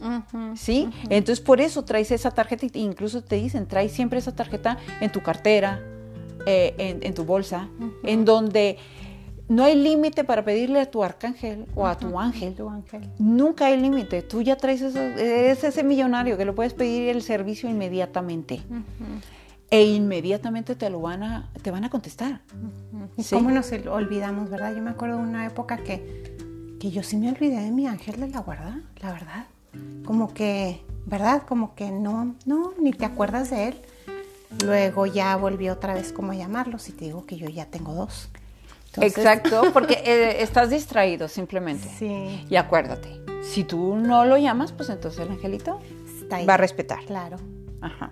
sí entonces por eso traes esa tarjeta e incluso te dicen traes siempre esa tarjeta en tu cartera en, en, tu bolsa en donde no hay límite para pedirle a tu arcángel o a tu ángel. Tu ángel. Nunca hay límite. Tú ya traes eso, ese millonario que lo puedes pedir el servicio inmediatamente. Uh -huh. E inmediatamente te lo van a, te van a contestar. Uh -huh. ¿Y ¿Sí? cómo nos olvidamos, verdad? Yo me acuerdo de una época que, que yo sí me olvidé de mi ángel de la guarda, la verdad. Como que, ¿verdad? Como que no, no, ni te acuerdas de él. Luego ya volví otra vez como a llamarlos y te digo que yo ya tengo dos. Entonces... Exacto, porque eh, estás distraído simplemente. Sí. Y acuérdate, si tú no lo llamas, pues entonces el angelito va a respetar. Claro. Ajá.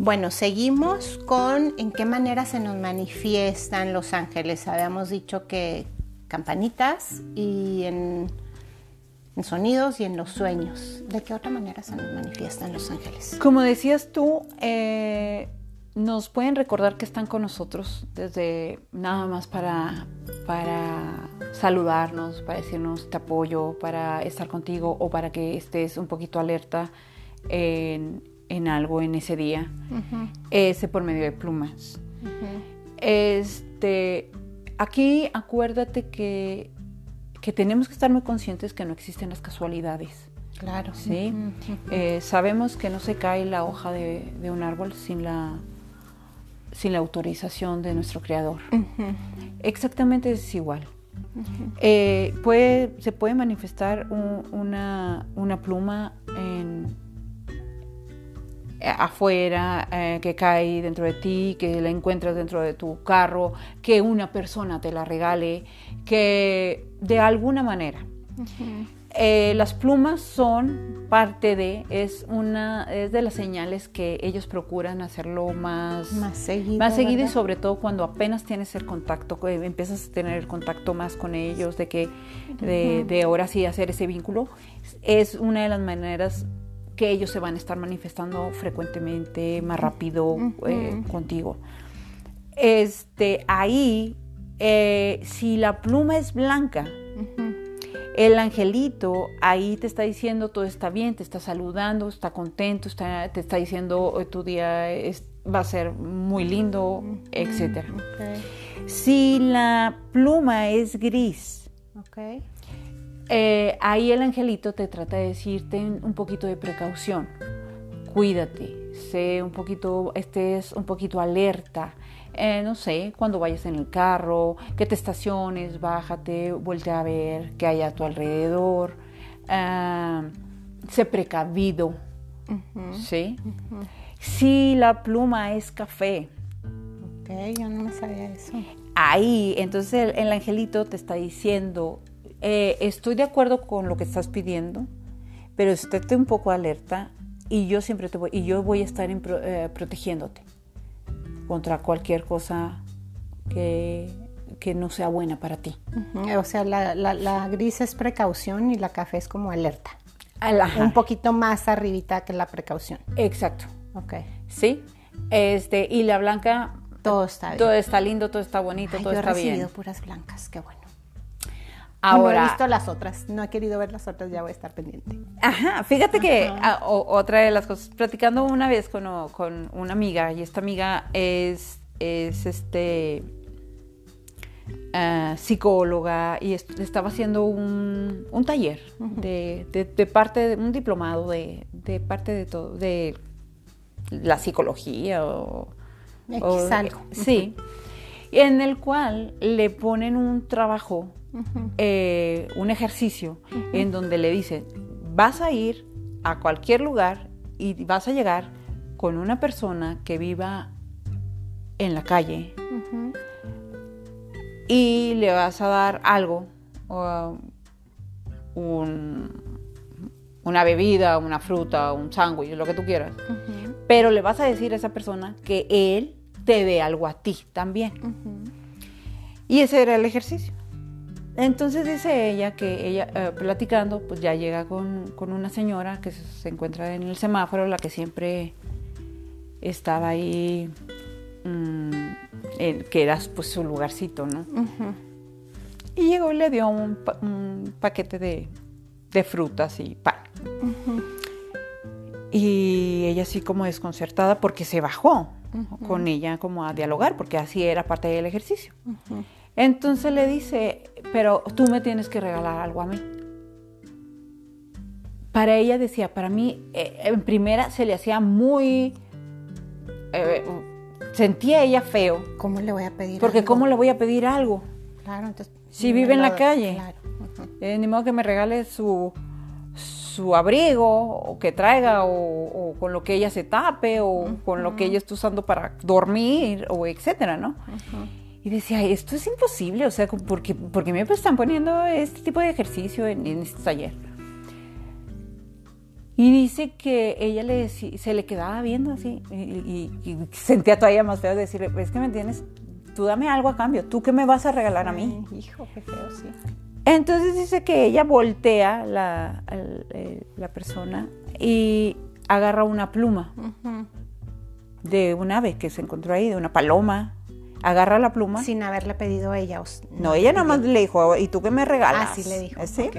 Bueno, seguimos con en qué manera se nos manifiestan los ángeles. Habíamos dicho que campanitas y en, en, sonidos y en los sueños. ¿De qué otra manera se nos manifiestan los ángeles? Como decías tú, eh, nos pueden recordar que están con nosotros desde nada más para, para saludarnos, para decirnos te apoyo, para estar contigo o para que estés un poquito alerta en, en algo en ese día, uh -huh. ese por medio de plumas. Uh -huh. Este, aquí acuérdate que, que, tenemos que estar muy conscientes que no existen las casualidades. Claro. ¿sí? Uh -huh. eh, sabemos que no se cae la hoja de, de, un árbol sin la, sin la autorización de nuestro creador. Exactamente es igual. Eh, puede, se puede manifestar un, una, una pluma en afuera, eh, que cae dentro de ti, que la encuentras dentro de tu carro, que una persona te la regale, que de alguna manera. Eh, las plumas son parte de, es una, es de las señales que ellos procuran hacerlo más, Más seguido. más seguido y ¿verdad? sobre todo cuando apenas tienes el contacto, que empiezas a tener el contacto más con ellos, de que de, de ahora sí hacer ese vínculo, es una de las maneras que ellos se van a estar manifestando frecuentemente, más rápido eh, contigo. Este, ahí, eh, si la pluma es blanca, el angelito ahí te está diciendo todo está bien, te está saludando, está contento, está, te está diciendo "Hoy tu día es- va a ser muy lindo, etcétera. Ok, Si la pluma es gris, ok. Eh, ahí el angelito te trata de decirte un poquito de precaución. Cuídate, sé un poquito, estés un poquito alerta. Eh, no sé, cuando vayas en el carro, que te estaciones, bájate, voltea a ver qué hay a tu alrededor. Ah, sé precavido, ¿sí? Si la pluma es café, Ok, yo no me sabía eso. ahí, entonces el, el angelito te está diciendo, eh, estoy de acuerdo con lo que estás pidiendo, pero estate un poco alerta y yo siempre te voy, y yo voy a estar en pro- eh, protegiéndote contra cualquier cosa que, que no sea buena para ti. O sea, la, la- la gris es precaución y la café es como alerta. Ajá, Un poquito más arribita que la precaución. Exacto, Ok. ¿sí? Este, y la blanca, Todo está bien. todo está lindo, todo está bonito, Ay, todo yo he está recibido bien. puras blancas, qué bueno. Ahora, no he visto las otras, no he querido ver las otras, ya voy a estar pendiente. Ajá, fíjate que Ajá. o- otra de las cosas, platicando una vez con, o- con una amiga, y esta amiga es, es este ah, psicóloga y est- estaba haciendo un, un taller de, de- de parte de un diplomado de, de parte de todo, de la psicología o, X o- algo. Sí, en el cual le ponen un trabajo, eh, un ejercicio, en donde le dicen, vas a ir a cualquier lugar y vas a llegar con una persona que viva en la calle y le vas a dar algo, un- una bebida, una fruta, un sándwich, lo que tú quieras. Pero le vas a decir a esa persona que él te dé algo a ti también. Y ese era el ejercicio. Entonces dice ella que ella, eh, platicando, pues ya llega con, con una señora que se, encuentra en el semáforo, la que siempre estaba ahí, mm, en- que era pues su lugarcito, ¿no? Y llegó y le dio un, pa- un paquete de, de frutas y pan. Y ella así como desconcertada porque se bajó con ella como a dialogar, porque así era parte del ejercicio. Entonces le dice, pero tú me tienes que regalar algo a mí. Para ella decía, para mí, eh, en primera se le hacía muy... eh, sentía ella feo, ¿Cómo le voy a pedir? porque algo? ¿cómo le voy a pedir algo? Claro, entonces. Si vive en la calle. Claro. Eh, ni modo que me regale su, su abrigo o que traiga o, o con lo que ella se tape o con lo que ella está usando para dormir o etcétera, ¿no? Y decía, esto es imposible, o sea, ¿por qué, por qué me están poniendo este tipo de ejercicio en, en este taller? Y dice que ella le se le quedaba viendo así y, y- y sentía todavía más feo decirle, es que me tienes, tú dame algo a cambio, tú qué me vas a regalar a mí. Ay, hijo, qué feo, sí. Entonces dice que ella voltea la, eh, la persona y agarra una pluma de un ave que se encontró ahí, de una paloma. Agarra la pluma. Sin haberle pedido a ella. o s- No, ella nada más le dijo, ¿y tú qué me regalas? Ah, sí le dijo. ¿Sí? ok.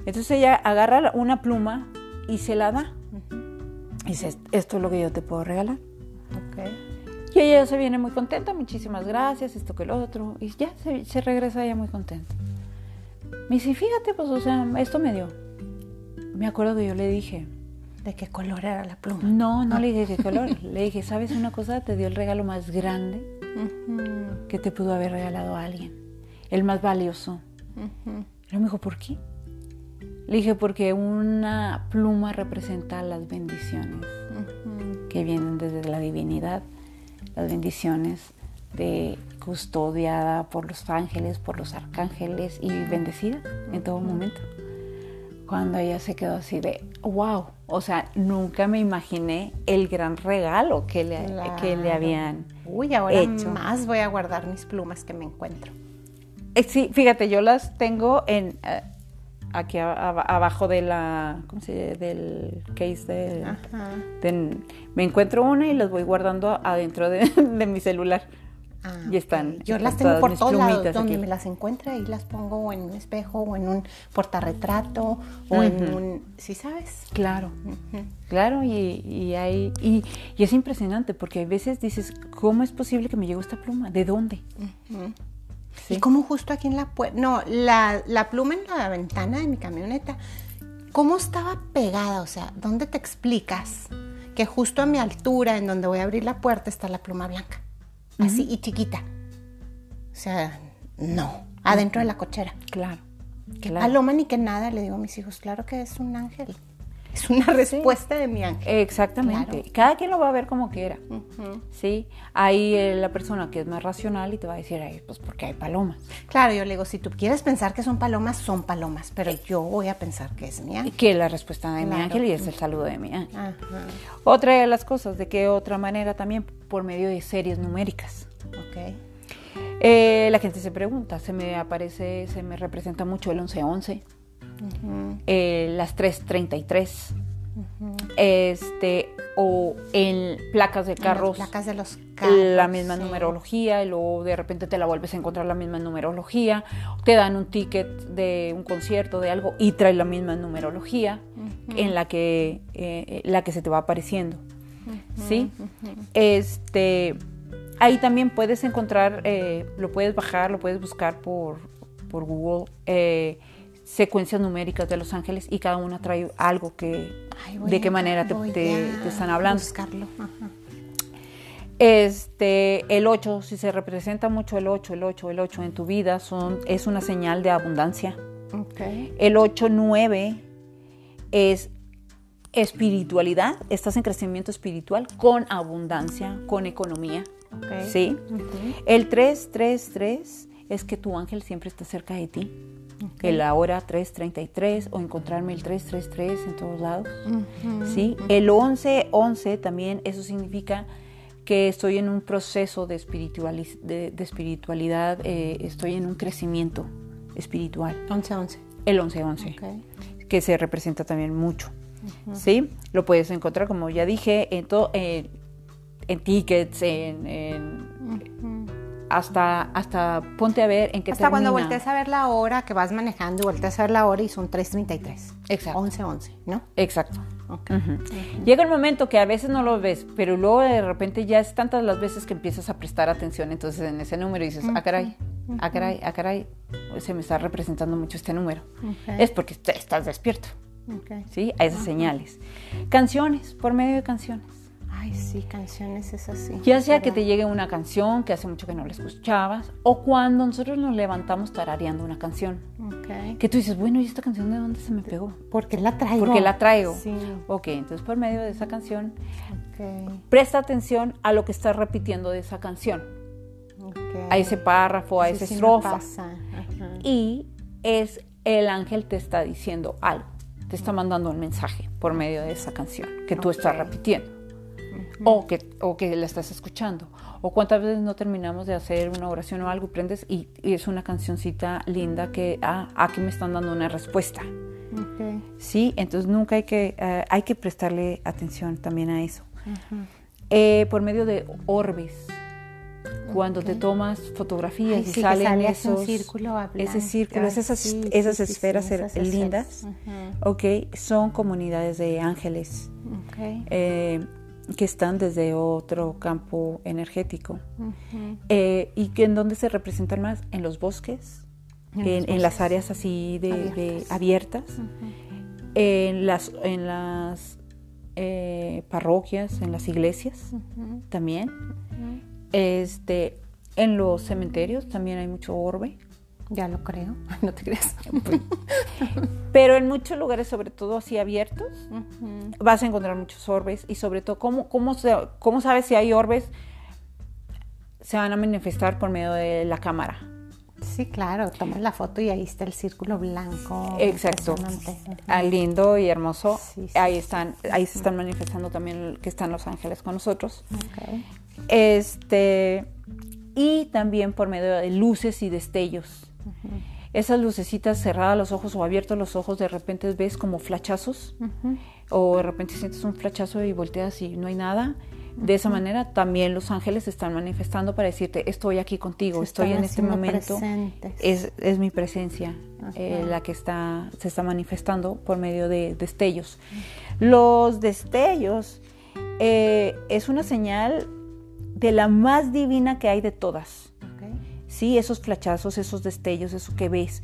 Entonces ella agarra una pluma y se la da. Y dice, esto es lo que yo te puedo regalar. Ok. Y ella se viene muy contenta, muchísimas gracias, esto que lo otro. Y ya se, se regresa ella muy contenta. Me dice, fíjate, pues, o sea, esto me dio. Me acuerdo que yo le dije, ¿De qué color era la pluma? no, no le dije qué color. le dije, ¿sabes una cosa? Te dio el regalo más grande Que te pudo haber regalado a alguien. El más valioso. Y luego me dijo, ¿por qué? Le dije, porque una pluma representa las bendiciones que vienen desde la divinidad, las bendiciones de custodiada por los ángeles, por los arcángeles y bendecida en todo momento. Cuando ella se quedó así de, wow, o sea, nunca me imaginé el gran regalo que le, que le habían Uy, ahora más voy a guardar mis plumas que me encuentro. Eh, sí, fíjate, yo las tengo en eh, aquí abajo de la, ¿cómo se dice? Del case de, me encuentro una y las voy guardando adentro de mi celular. Ah, y están. Yo las tengo por todos lados, donde me las encuentre y las pongo en un espejo o en un portarretrato o en un, ¿sí sabes? Claro, claro y, y, hay y, es impresionante porque a veces dices, ¿cómo es posible que me llegó esta pluma? ¿De dónde? ¿Sí? Y como justo aquí en la puerta, no, la, la pluma en la ventana de mi camioneta, ¿cómo estaba pegada? O sea, ¿dónde te explicas que justo a mi altura, en donde voy a abrir la puerta, está la pluma blanca? Así y chiquita. O sea, no, adentro de la cochera. Claro. Que paloma ni que nada, le digo a mis hijos, claro que es un ángel. Es una respuesta de mi ángel. Exactamente. Cada quien lo va a ver como quiera. Sí. Hay eh, la persona que es más racional y te va a decir, Ay, pues porque hay palomas. Claro, yo le digo, si tú quieres pensar que son palomas, son palomas, pero yo voy a pensar que es mi ángel. Que es la respuesta de mi ángel y es el saludo de mi ángel. Otra de las cosas, de qué otra manera también, por medio de series numéricas. Ok. Eh, la gente se pregunta, se me aparece, se me representa mucho el 1111 eh, las 333. Este, o en placas de carros, placas de los la misma numerología, y luego de repente te la vuelves a encontrar la misma numerología, te dan un ticket de un concierto, de algo, y trae la misma numerología en la que, eh, la que se te va apareciendo. ¿Sí? Este, ahí también puedes encontrar, eh, lo puedes bajar, lo puedes buscar por, por Google secuencias numéricas de los ángeles y cada una trae algo que de qué manera te, están hablando. Buscarlo. Este, el 8, si se representa mucho el 8, el 8, el 8 en tu vida, son, es una señal de abundancia. El 8, 9 es espiritualidad, estás en crecimiento espiritual con abundancia, con economía. ¿sí? El 3, 3, 3 es que tu ángel siempre está cerca de ti el ahora 333 o encontrarme el 333 en todos lados. ¿sí? El 1111 también, eso significa que estoy en un proceso de, de, espiritualidad, eh, estoy en un crecimiento espiritual. 1111. El 1111, que se representa también mucho. ¿sí? Lo puedes encontrar, como ya dije, en, en tickets, en hasta, hasta ponte a ver en qué Hasta cuando voltees a ver la hora que vas manejando y volteas a ver la hora y son 3.33. Exacto. 11.11, ¿no? Exacto. Llega el momento que a veces no lo ves, pero luego de repente ya es tantas las veces que empiezas a prestar atención entonces en ese número y dices, ah, caray, ah, caray, ah, caray, se me está representando mucho este número. Es porque estás despierto. ¿Sí? A esas señales. Canciones, por medio de canciones. Ay, sí, canciones es así. Ya sea que te llegue una canción que hace mucho que no la escuchabas, o cuando nosotros nos levantamos tarareando una canción. Que tú dices, bueno, ¿y esta canción de dónde se me pegó? Porque la traigo. Porque la traigo. Sí. Ok, entonces por medio de esa canción, presta atención a lo que estás repitiendo de esa canción. A ese párrafo, a esa estrofa. Y es el ángel te está diciendo algo, te está mandando un mensaje por medio de esa canción que tú estás repitiendo o, que, o que la estás escuchando. O cuántas veces no terminamos de hacer una oración o algo, prendes y, es una cancioncita linda que, ah, aquí me están dando una respuesta. Sí, entonces nunca hay que, eh, hay que prestarle atención también a eso. Eh, por medio de orbes, cuando te tomas fotografías y salen esos, círculo ese círculo, esas, esas esferas lindas, okay, son comunidades de ángeles. Okay. Eh, que están desde otro campo energético. Eh, y que en donde se representan más en los bosques, en, las áreas así de abiertas, en las, en las eh, parroquias, en las iglesias también, este, en los cementerios también hay mucho orbe, Ya lo creo, no te creas. Pero en muchos lugares, sobre todo así abiertos, vas a encontrar muchos orbes y sobre todo, ¿cómo, cómo, cómo sabes si hay orbes? Se van a manifestar por medio de la cámara. Sí, claro, tomas la foto y ahí está el círculo blanco. Exacto. Ah, lindo y hermoso. Ahí están, ahí se están manifestando también que están los ángeles con nosotros. Este y también por medio de luces y destellos. Esas lucecitas cerradas los ojos o abiertos los ojos, de repente ves como flachazos, o de repente sientes un flachazo y volteas y no hay nada. De esa manera también los ángeles están manifestando para decirte, estoy aquí contigo, estoy en este momento. Es, es, mi presencia eh, la que está, se está manifestando por medio de destellos. Los destellos eh, es una señal de la más divina que hay de todas. Sí, esos flachazos, esos destellos, eso que ves.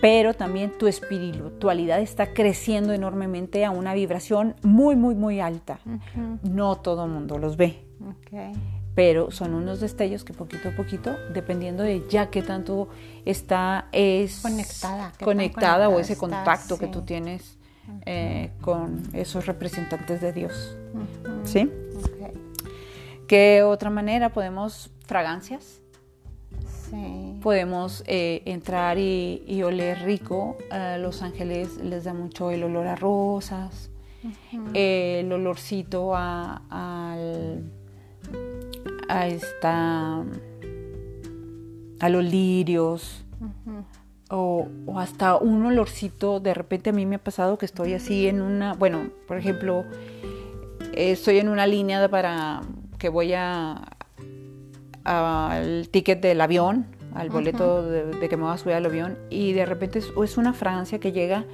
Pero también tu espiritualidad está creciendo enormemente a una vibración muy, muy, muy alta. No todo el mundo los ve. Pero son unos destellos que poquito a poquito, dependiendo de ya qué tanto está es conectada, conectada o ese contacto que tú tienes eh, con esos representantes de Dios. ¿Sí? ¿Qué otra manera podemos fragancias? Sí. Podemos eh, entrar y, oler rico. A los ángeles les da mucho el olor a rosas, el olorcito a, a, esta, a los lirios. o, hasta un olorcito, de repente a mí me ha pasado que estoy así en una, bueno, por ejemplo, estoy en una línea para que voy a al ticket del avión, al boleto de, que me voy a subir al avión, y de repente es, una fragancia que llega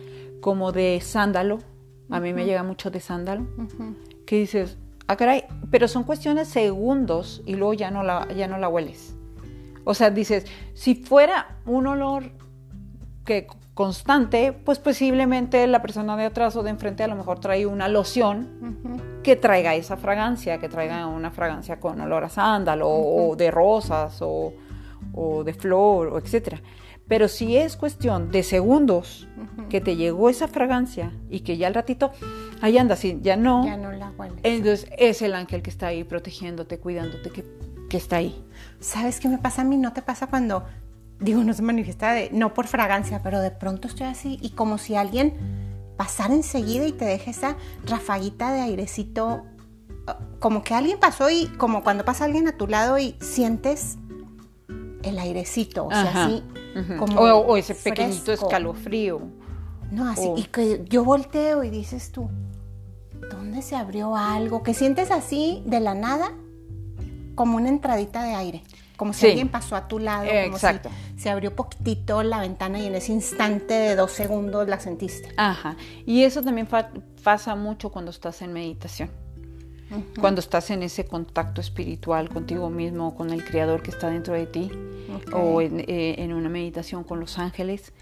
como de sándalo, a mí me llega mucho de sándalo, que dices, ah caray, pero son cuestiones segundos y luego ya no la, ya no la hueles. O sea, dices, si fuera un olor que constante, pues posiblemente la persona de atrás o de enfrente a lo mejor trae una loción que traiga esa fragancia, que traiga una fragancia con olor a sándalo o de rosas o, de flor o etcétera. Pero si es cuestión de segundos que te llegó esa fragancia y que ya al ratito, ahí anda, así, ya no. Ya no la hueles. Entonces es el ángel que está ahí protegiéndote, cuidándote, que, que está ahí. ¿Sabes qué me pasa a mí? ¿No te pasa cuando digo, no se manifiesta de, no por fragancia, pero de pronto estoy así y como si alguien pasara enseguida y te deje esa rafaguita de airecito, como que alguien pasó y como cuando pasa alguien a tu lado y sientes el airecito, o sea, así como o, ese pequeñito escalofrío. No, así, y que yo volteo y dices tú, ¿dónde se abrió algo? Que sientes así de la nada como una entradita de aire como si alguien pasó a tu lado, como si se abrió poquitito la ventana y en ese instante de dos segundos la sentiste. Ajá. Y eso también pasa mucho cuando estás en meditación. Cuando estás en ese contacto espiritual contigo mismo, con el Creador que está dentro de ti, o eh, en, una meditación con los ángeles,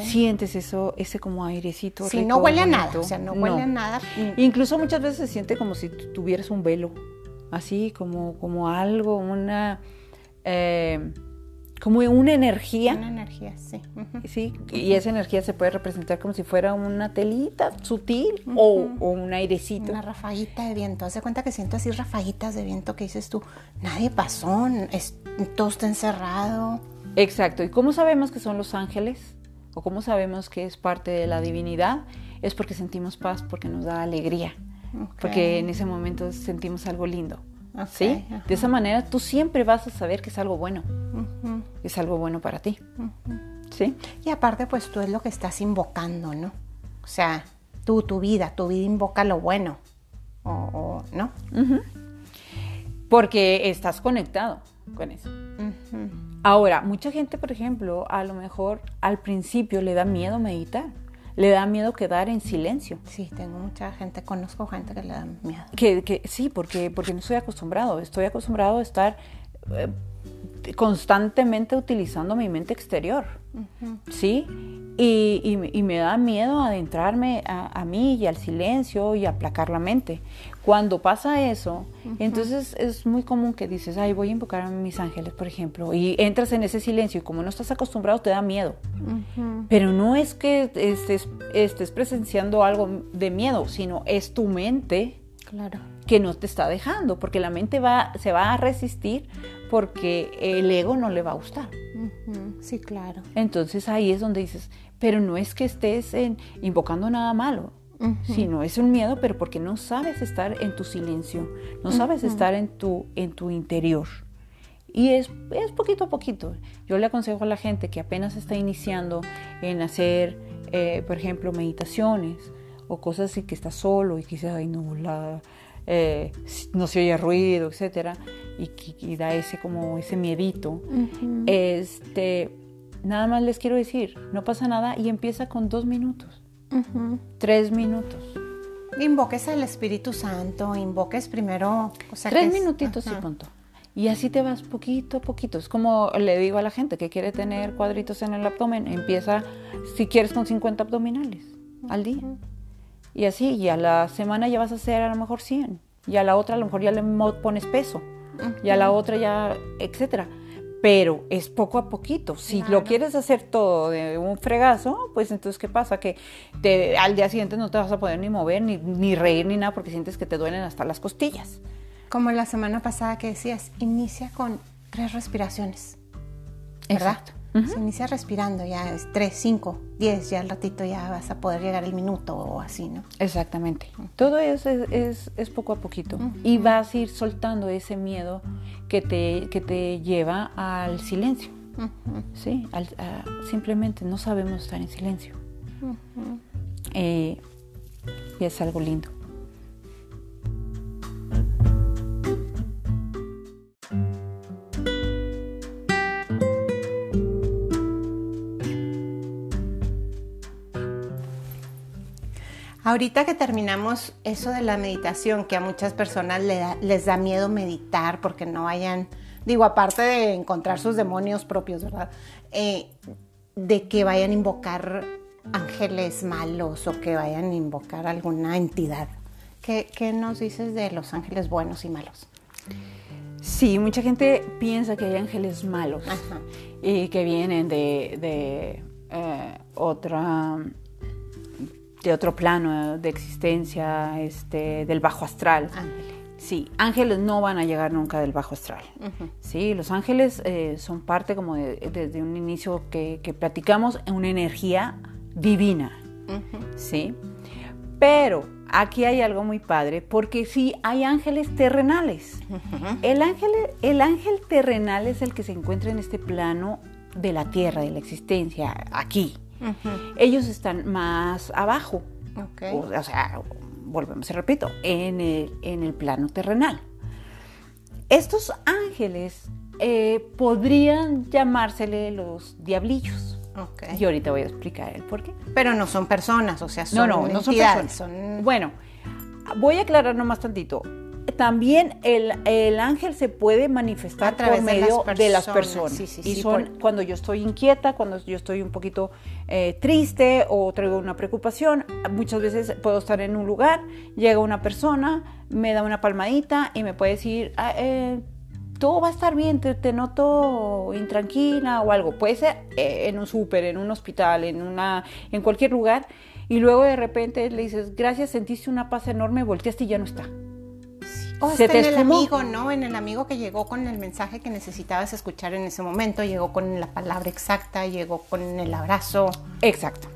sientes eso, ese como airecito. Sí, no huele a nada, o sea, no huele a nada. Incluso muchas veces se siente como si tuvieras un velo, así como, como algo, una eh, como una energía. Una energía, sí. Sí, y esa energía se puede representar como si fuera una telita sutil o, un airecito. Una rafaguita de viento. Haz de cuenta que siento así rafaguitas de viento que dices tú, nadie pasó, todo está encerrado. Exacto. ¿Y cómo sabemos que son los ángeles? ¿O cómo sabemos que es parte de la divinidad? Es porque sentimos paz, porque nos da alegría. Porque en ese momento sentimos algo lindo. ¿Sí? De esa manera tú siempre vas a saber que es algo bueno. Es algo bueno para ti. ¿Sí? Y aparte, pues tú es lo que estás invocando, ¿no? O sea, tú, tu vida, tu vida invoca lo bueno. O, ¿No? Porque estás conectado con eso. Ahora, mucha gente, por ejemplo, a lo mejor al principio le da miedo meditar le da miedo quedar en silencio. Sí, tengo mucha gente, conozco gente que le da miedo. Que, que sí, porque, porque no estoy acostumbrado, estoy acostumbrado a estar... Eh, constantemente utilizando mi mente exterior, ¿sí? Y, me da miedo adentrarme a, mí y al silencio y aplacar la mente. Cuando pasa eso, entonces es muy común que dices, ay, voy a invocar a mis ángeles, por ejemplo, y entras en ese silencio y como no estás acostumbrado te da miedo. Pero no es que estés, estés presenciando algo de miedo, sino es tu mente claro. que no te está dejando, porque la mente va, se va a resistir porque el ego no le va a gustar. Sí, claro. Entonces ahí es donde dices, pero no es que estés invocando nada malo, sino es un miedo, pero porque no sabes estar en tu silencio, no sabes estar en tu, en tu interior. Y es, es poquito a poquito. Yo le aconsejo a la gente que apenas está iniciando en hacer, eh, por ejemplo, meditaciones o cosas así que está solo y quizás, ay, no, la, eh, no se oye ruido, etcétera, y, da ese como ese miedito. Este, nada más les quiero decir, no pasa nada y empieza con dos minutos, tres minutos. Invoques al Espíritu Santo, invoques primero, o sea, tres minutitos y punto. Y así te vas poquito a poquito. Es como le digo a la gente que quiere tener cuadritos en el abdomen, empieza si quieres con 50 abdominales al día. Y así, y a la semana ya vas a hacer a lo mejor 100. Y a la otra a lo mejor ya le pones peso. Y a la otra ya, etcétera. Pero es poco a poquito. Si lo quieres hacer todo de un fregazo, pues entonces ¿qué pasa? Que te, al día siguiente no te vas a poder ni mover, ni, ni reír, ni nada, porque sientes que te duelen hasta las costillas. Como la semana pasada que decías, inicia con tres respiraciones. ¿Verdad? Exacto. Se inicia respirando, ya es 3, 5, 10, ya al ratito ya vas a poder llegar el minuto o así, ¿no? Exactamente. Todo eso es, es, poco a poquito. Y vas a ir soltando ese miedo que te, que te lleva al silencio. Sí, simplemente no sabemos estar en silencio. Eh, y es algo lindo. Ahorita que terminamos eso de la meditación, que a muchas personas les da miedo meditar porque no vayan, digo, aparte de encontrar sus demonios propios, ¿verdad? Eh, de que vayan a invocar ángeles malos o que vayan a invocar alguna entidad. ¿Qué, nos dices de los ángeles buenos y malos? Sí, mucha gente piensa que hay ángeles malos y que vienen de, eh, otra de otro plano de existencia, este, del bajo astral. Sí, ángeles no van a llegar nunca del bajo astral. Sí, los ángeles eh, son parte como desde un inicio que, que, platicamos, una energía divina. Sí, pero aquí hay algo muy padre porque sí hay ángeles terrenales. el, ángel, el ángel terrenal es el que se encuentra en este plano de la tierra, de la existencia, aquí. Ellos están más abajo. O, sea, volvemos y repito, en el, plano terrenal. Estos ángeles eh, podrían llamársele los diablillos. Y ahorita voy a explicar el por qué. Pero no son personas, o sea, son no, no, no son personas. Bueno, voy a aclarar nomás tantito también el, ángel se puede manifestar por medio de las personas. y son cuando yo estoy inquieta, cuando yo estoy un poquito eh, triste o traigo una preocupación. Muchas veces puedo estar en un lugar, llega una persona, me da una palmadita y me puede decir, ah, eh, todo va a estar bien, te, noto intranquila o algo. Puede ser eh, en un súper, en un hospital, en, una, en cualquier lugar. Y luego de repente le dices, gracias, sentiste una paz enorme, volteaste y ya no está. O se en el amigo, ¿no? En el amigo que llegó con el mensaje que necesitabas escuchar en ese momento, llegó con la palabra exacta, llegó con el abrazo. Exacto.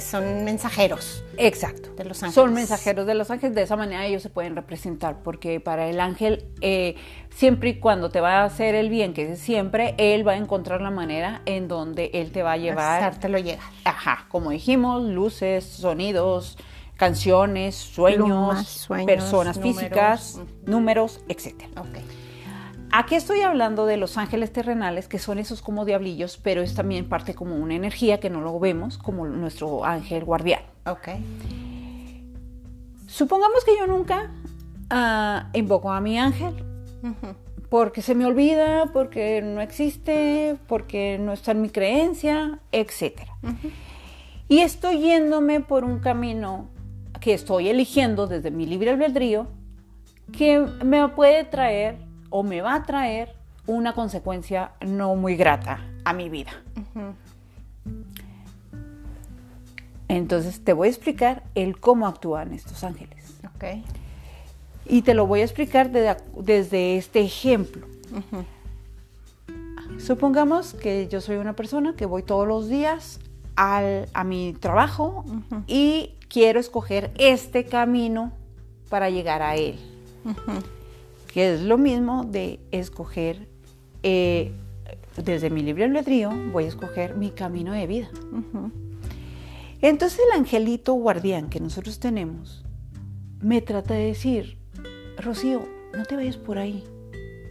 son mensajeros. Exacto. De los ángeles. Son mensajeros de los ángeles. De esa manera ellos se pueden representar, porque para el ángel, eh, siempre y cuando te va a hacer el bien, que es siempre, él va a encontrar la manera en donde él te va a llevar. lo llegar. Ajá, como dijimos, luces, sonidos canciones, sueños, personas físicas, números, etc. Aquí estoy hablando de los ángeles terrenales, que son esos como diablillos, pero es también parte como una energía que no lo vemos, como nuestro ángel guardián. Okay. Supongamos que yo nunca uh, invoco a mi ángel, porque se me olvida, porque no existe, porque no está en mi creencia, etc. Y estoy yéndome por un camino que estoy eligiendo desde mi libre albedrío, que me puede traer o me va a traer una consecuencia no muy grata a mi vida. Entonces te voy a explicar el cómo actúan estos ángeles. Ok. Y te lo voy a explicar de- desde este ejemplo. Supongamos que yo soy una persona que voy todos los días al- a mi trabajo y quiero escoger este camino para llegar a él. Que es lo mismo de escoger, eh, desde mi libre albedrío, voy a escoger mi camino de vida. Entonces el angelito guardián que nosotros tenemos me trata de decir, Rocío, no te vayas por ahí,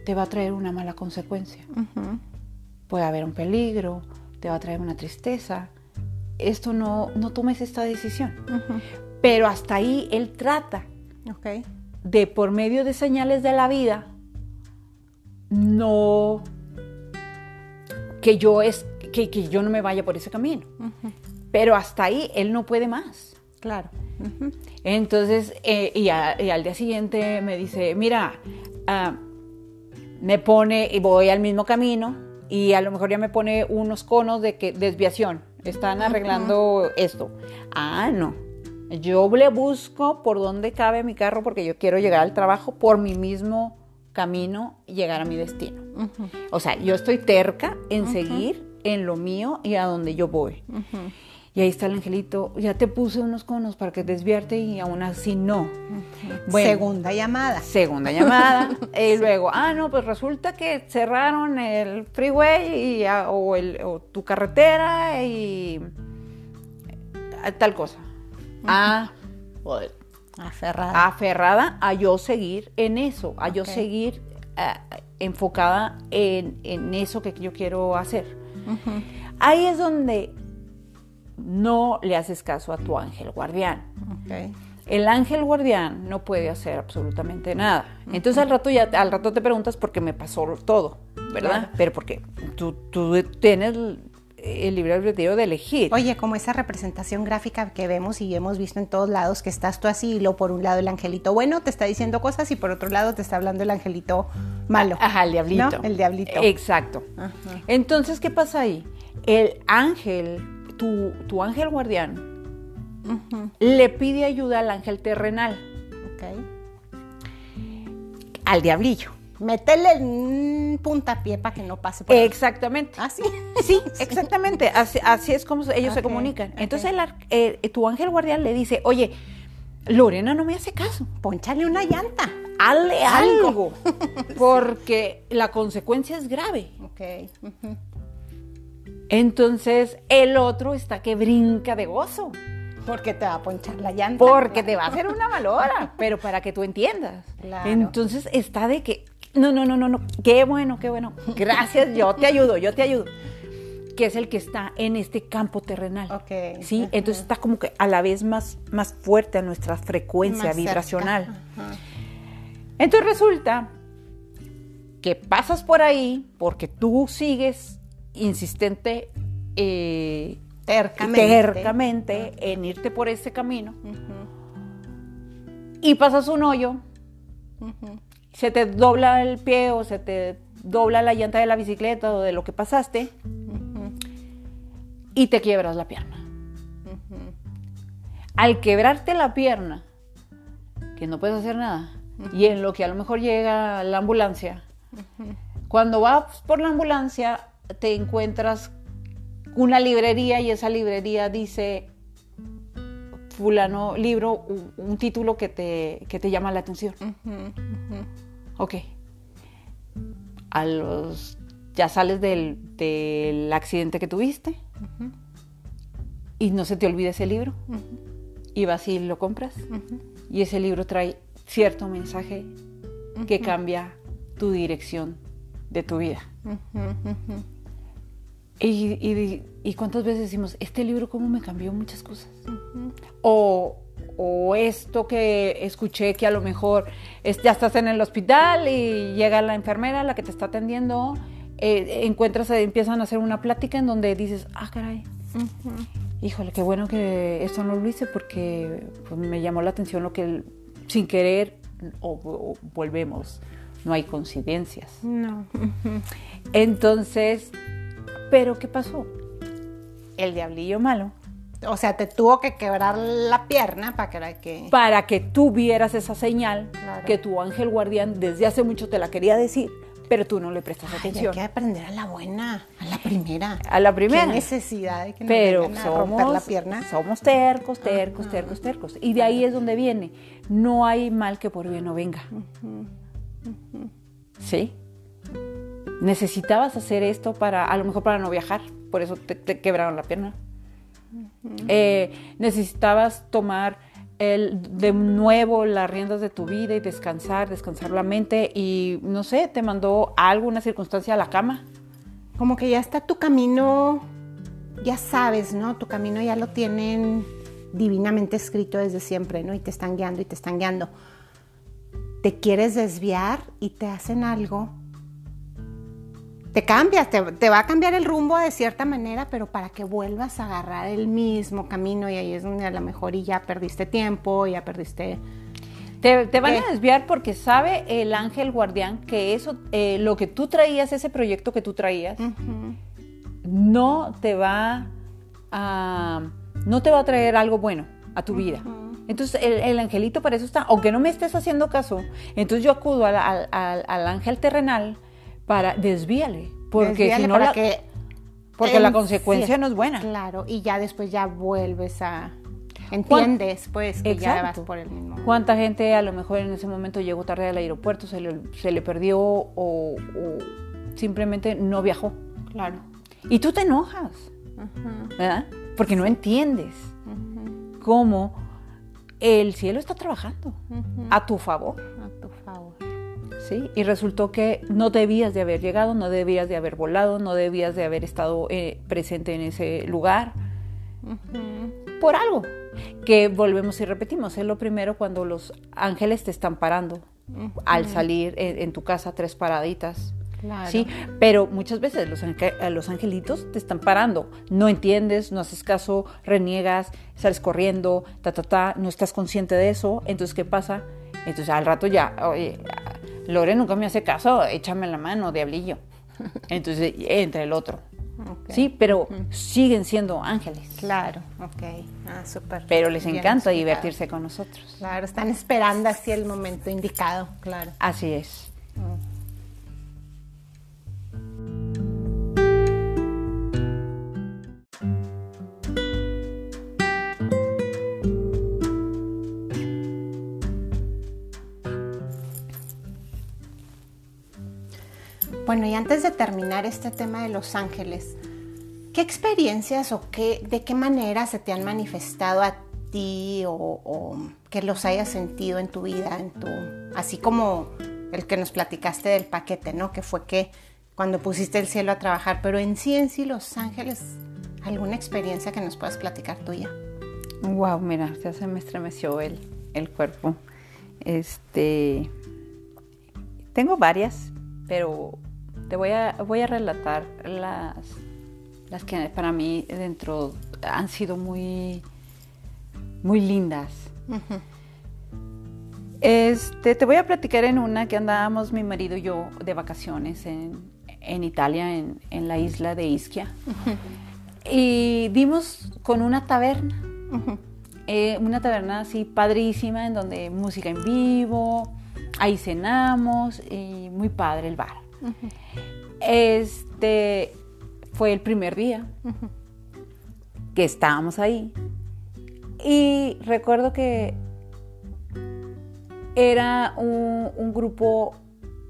te va a traer una mala consecuencia. Puede haber un peligro, te va a traer una tristeza. Esto no, no tomes esta decisión. Pero hasta ahí él trata de por medio de señales de la vida, no que yo es que, que yo no me vaya por ese camino. Pero hasta ahí él no puede más. Claro. Entonces, eh, y, a- y al día siguiente me dice, mira, ah, me pone, y voy al mismo camino, y a lo mejor ya me pone unos conos de que desviación, están arreglando esto. Ah, no. Yo le busco por dónde cabe mi carro porque yo quiero llegar al trabajo por mi mismo camino y llegar a mi destino. O sea, yo estoy terca en seguir en lo mío y a donde yo voy. Y ahí está el angelito, ya te puse unos conos para que desviarte y aún así no. Bueno, Segunda llamada. segunda llamada. y luego, ah, no, pues resulta que cerraron el freeway y, o, el- o tu carretera y tal cosa. Ah, pues, Aferrada. aferrada a yo seguir en eso, a yo seguir ah, enfocada en, en eso que yo quiero hacer. Ahí es donde no le haces caso a tu ángel guardián. El ángel guardián no puede hacer absolutamente nada. Entonces al rato ya al rato te preguntas por qué me pasó todo, ¿verdad? Claro. Pero porque tú, tú tienes el, libre albedrío de elegir. Oye, como esa representación gráfica que vemos y hemos visto en todos lados, que estás tú así y luego por un lado el angelito bueno te está diciendo cosas y por otro lado te está hablando el angelito malo. Ajá, el diablito. ¿No? El diablito. Exacto. Ajá. Entonces, ¿qué pasa ahí? El ángel, tu, tu ángel guardián, le pide ayuda al ángel terrenal, Ok. al diablillo. Métele un puntapié para que no pase por. Exactamente. ¿Ah, sí? Sí, exactamente. Así, así es como ellos se comunican. Entonces el ar- eh, tu ángel guardián le dice, oye, Lorena no me hace caso. Pónchale una llanta. Hazle Algo. algo. Porque la consecuencia es grave. Ok. ujú. Entonces el otro está que brinca de gozo. Porque te va a ponchar la llanta. Porque te va a hacer una malora, pero para que tú entiendas. Claro. Entonces está de que, no, no, no, no, no, qué bueno, qué bueno. Gracias, yo te ayudo, yo te ayudo. Que es el que está en este campo terrenal. Ok, Sí, entonces está como que a la vez más, más fuerte a nuestra frecuencia Más vibracional. Entonces resulta que pasas por ahí porque tú sigues insistente, eh, Tercamente. tercamente en irte por ese camino. Y pasas un hoyo, se te dobla el pie o se te dobla la llanta de la bicicleta o de lo que pasaste y te quiebras la pierna. Al quebrarte la pierna, que no puedes hacer nada, y en lo que a lo mejor llega la ambulancia, cuando vas por la ambulancia te encuentras una librería y esa librería dice fulano libro, un, título que te, que te llama la atención. Ok. A los, ya sales del, del accidente que tuviste y no se te olvida ese libro. Y vas y lo compras. Y ese libro trae cierto mensaje que cambia tu dirección de tu vida. Y, y- y cuántas veces decimos, este libro cómo me cambió muchas cosas. O, o esto que escuché que a lo mejor es, ya estás en el hospital y llega la enfermera, la que te está atendiendo, eh, encuentras, empiezan a hacer una plática en donde dices, ah, caray, híjole, qué bueno que esto no lo hice porque pues, me llamó la atención lo que sin querer o, volvemos, no hay coincidencias. No. Entonces, ¿pero qué pasó? El diablillo malo o sea, te tuvo que quebrar la pierna para que... Para que tú vieras esa señal que tu ángel guardián desde hace mucho te la quería decir, pero tú no le prestas atención. Hay que aprender a la buena, a la primera. A la primera. Qué necesidad de que nos pero a romper la pierna. Somos tercos, tercos, tercos, tercos. Y de ahí es donde viene. No hay mal que por bien no venga. ¿Sí? Necesitabas hacer esto para, a lo mejor para no viajar, por eso te quebraron la pierna. Eh, necesitabas tomar el, de nuevo las riendas de tu vida y descansar, descansar la mente y no sé, te mandó alguna circunstancia a la cama. Como que ya está tu camino, ya sabes, ¿no? Tu camino ya lo tienen divinamente escrito desde siempre, ¿no? Y te están guiando y te están guiando. Te quieres desviar y te hacen algo te cambias, te, va a cambiar el rumbo de cierta manera, pero para que vuelvas a agarrar el mismo camino y ahí es donde a lo mejor y ya perdiste tiempo, ya perdiste... Te, van a desviar porque sabe el ángel guardián que eso, eh, lo que tú traías, ese proyecto que tú traías, no te va a, no te va a traer algo bueno a tu vida. Entonces el, angelito para eso está, aunque no me estés haciendo caso, entonces yo acudo al, al ángel terrenal para desvíale, porque si no la, que porque la consecuencia no es buena. Claro, y ya después ya vuelves a entiendes pues que ya vas por el mismo. ¿Cuánta gente a lo mejor en ese momento llegó tarde al aeropuerto, se le, se le perdió o, simplemente no viajó? Claro. Y tú te enojas, ¿verdad? Porque no entiendes cómo el cielo está trabajando. A tu favor. Y resultó que no debías de haber llegado, no debías de haber volado, no debías de haber estado eh, presente en ese lugar. Por algo. Que volvemos y repetimos, es lo primero cuando los ángeles te están parando al salir en, tu casa tres paraditas. Sí, pero muchas veces los, los angelitos te están parando, no entiendes, no haces caso, reniegas, sales corriendo, ta, ta, ta, no estás consciente de eso, entonces ¿qué pasa? Entonces al rato ya, oye, Lore nunca me hace caso, échame la mano, diablillo. Entonces entra el otro. Sí, pero siguen siendo ángeles. Claro, ok. Ah, súper. Pero les encanta divertirse con nosotros. Claro, están esperando así el momento indicado, claro. Así es. Mm. Bueno, y antes de terminar este tema de los ángeles, ¿qué experiencias o qué, de qué manera se te han manifestado a ti o, que los hayas sentido en tu vida, en tu, así como el que nos platicaste del paquete, ¿no? Que fue que cuando pusiste el cielo a trabajar, pero en sí, en sí, los ángeles, ¿alguna experiencia que nos puedas platicar tuya? Wow, mira, ya se me estremeció el, el cuerpo. Este, tengo varias, pero te voy a, voy a relatar las, las que para mí dentro han sido muy, muy lindas. Este, te voy a platicar en una que andábamos mi marido y yo de vacaciones en, Italia, en, la isla de Ischia. Y dimos con una taberna, eh, una taberna así padrísima, en donde música en vivo, ahí cenamos y muy padre el bar. Este fue el primer día que estábamos ahí. Y recuerdo que era un, grupo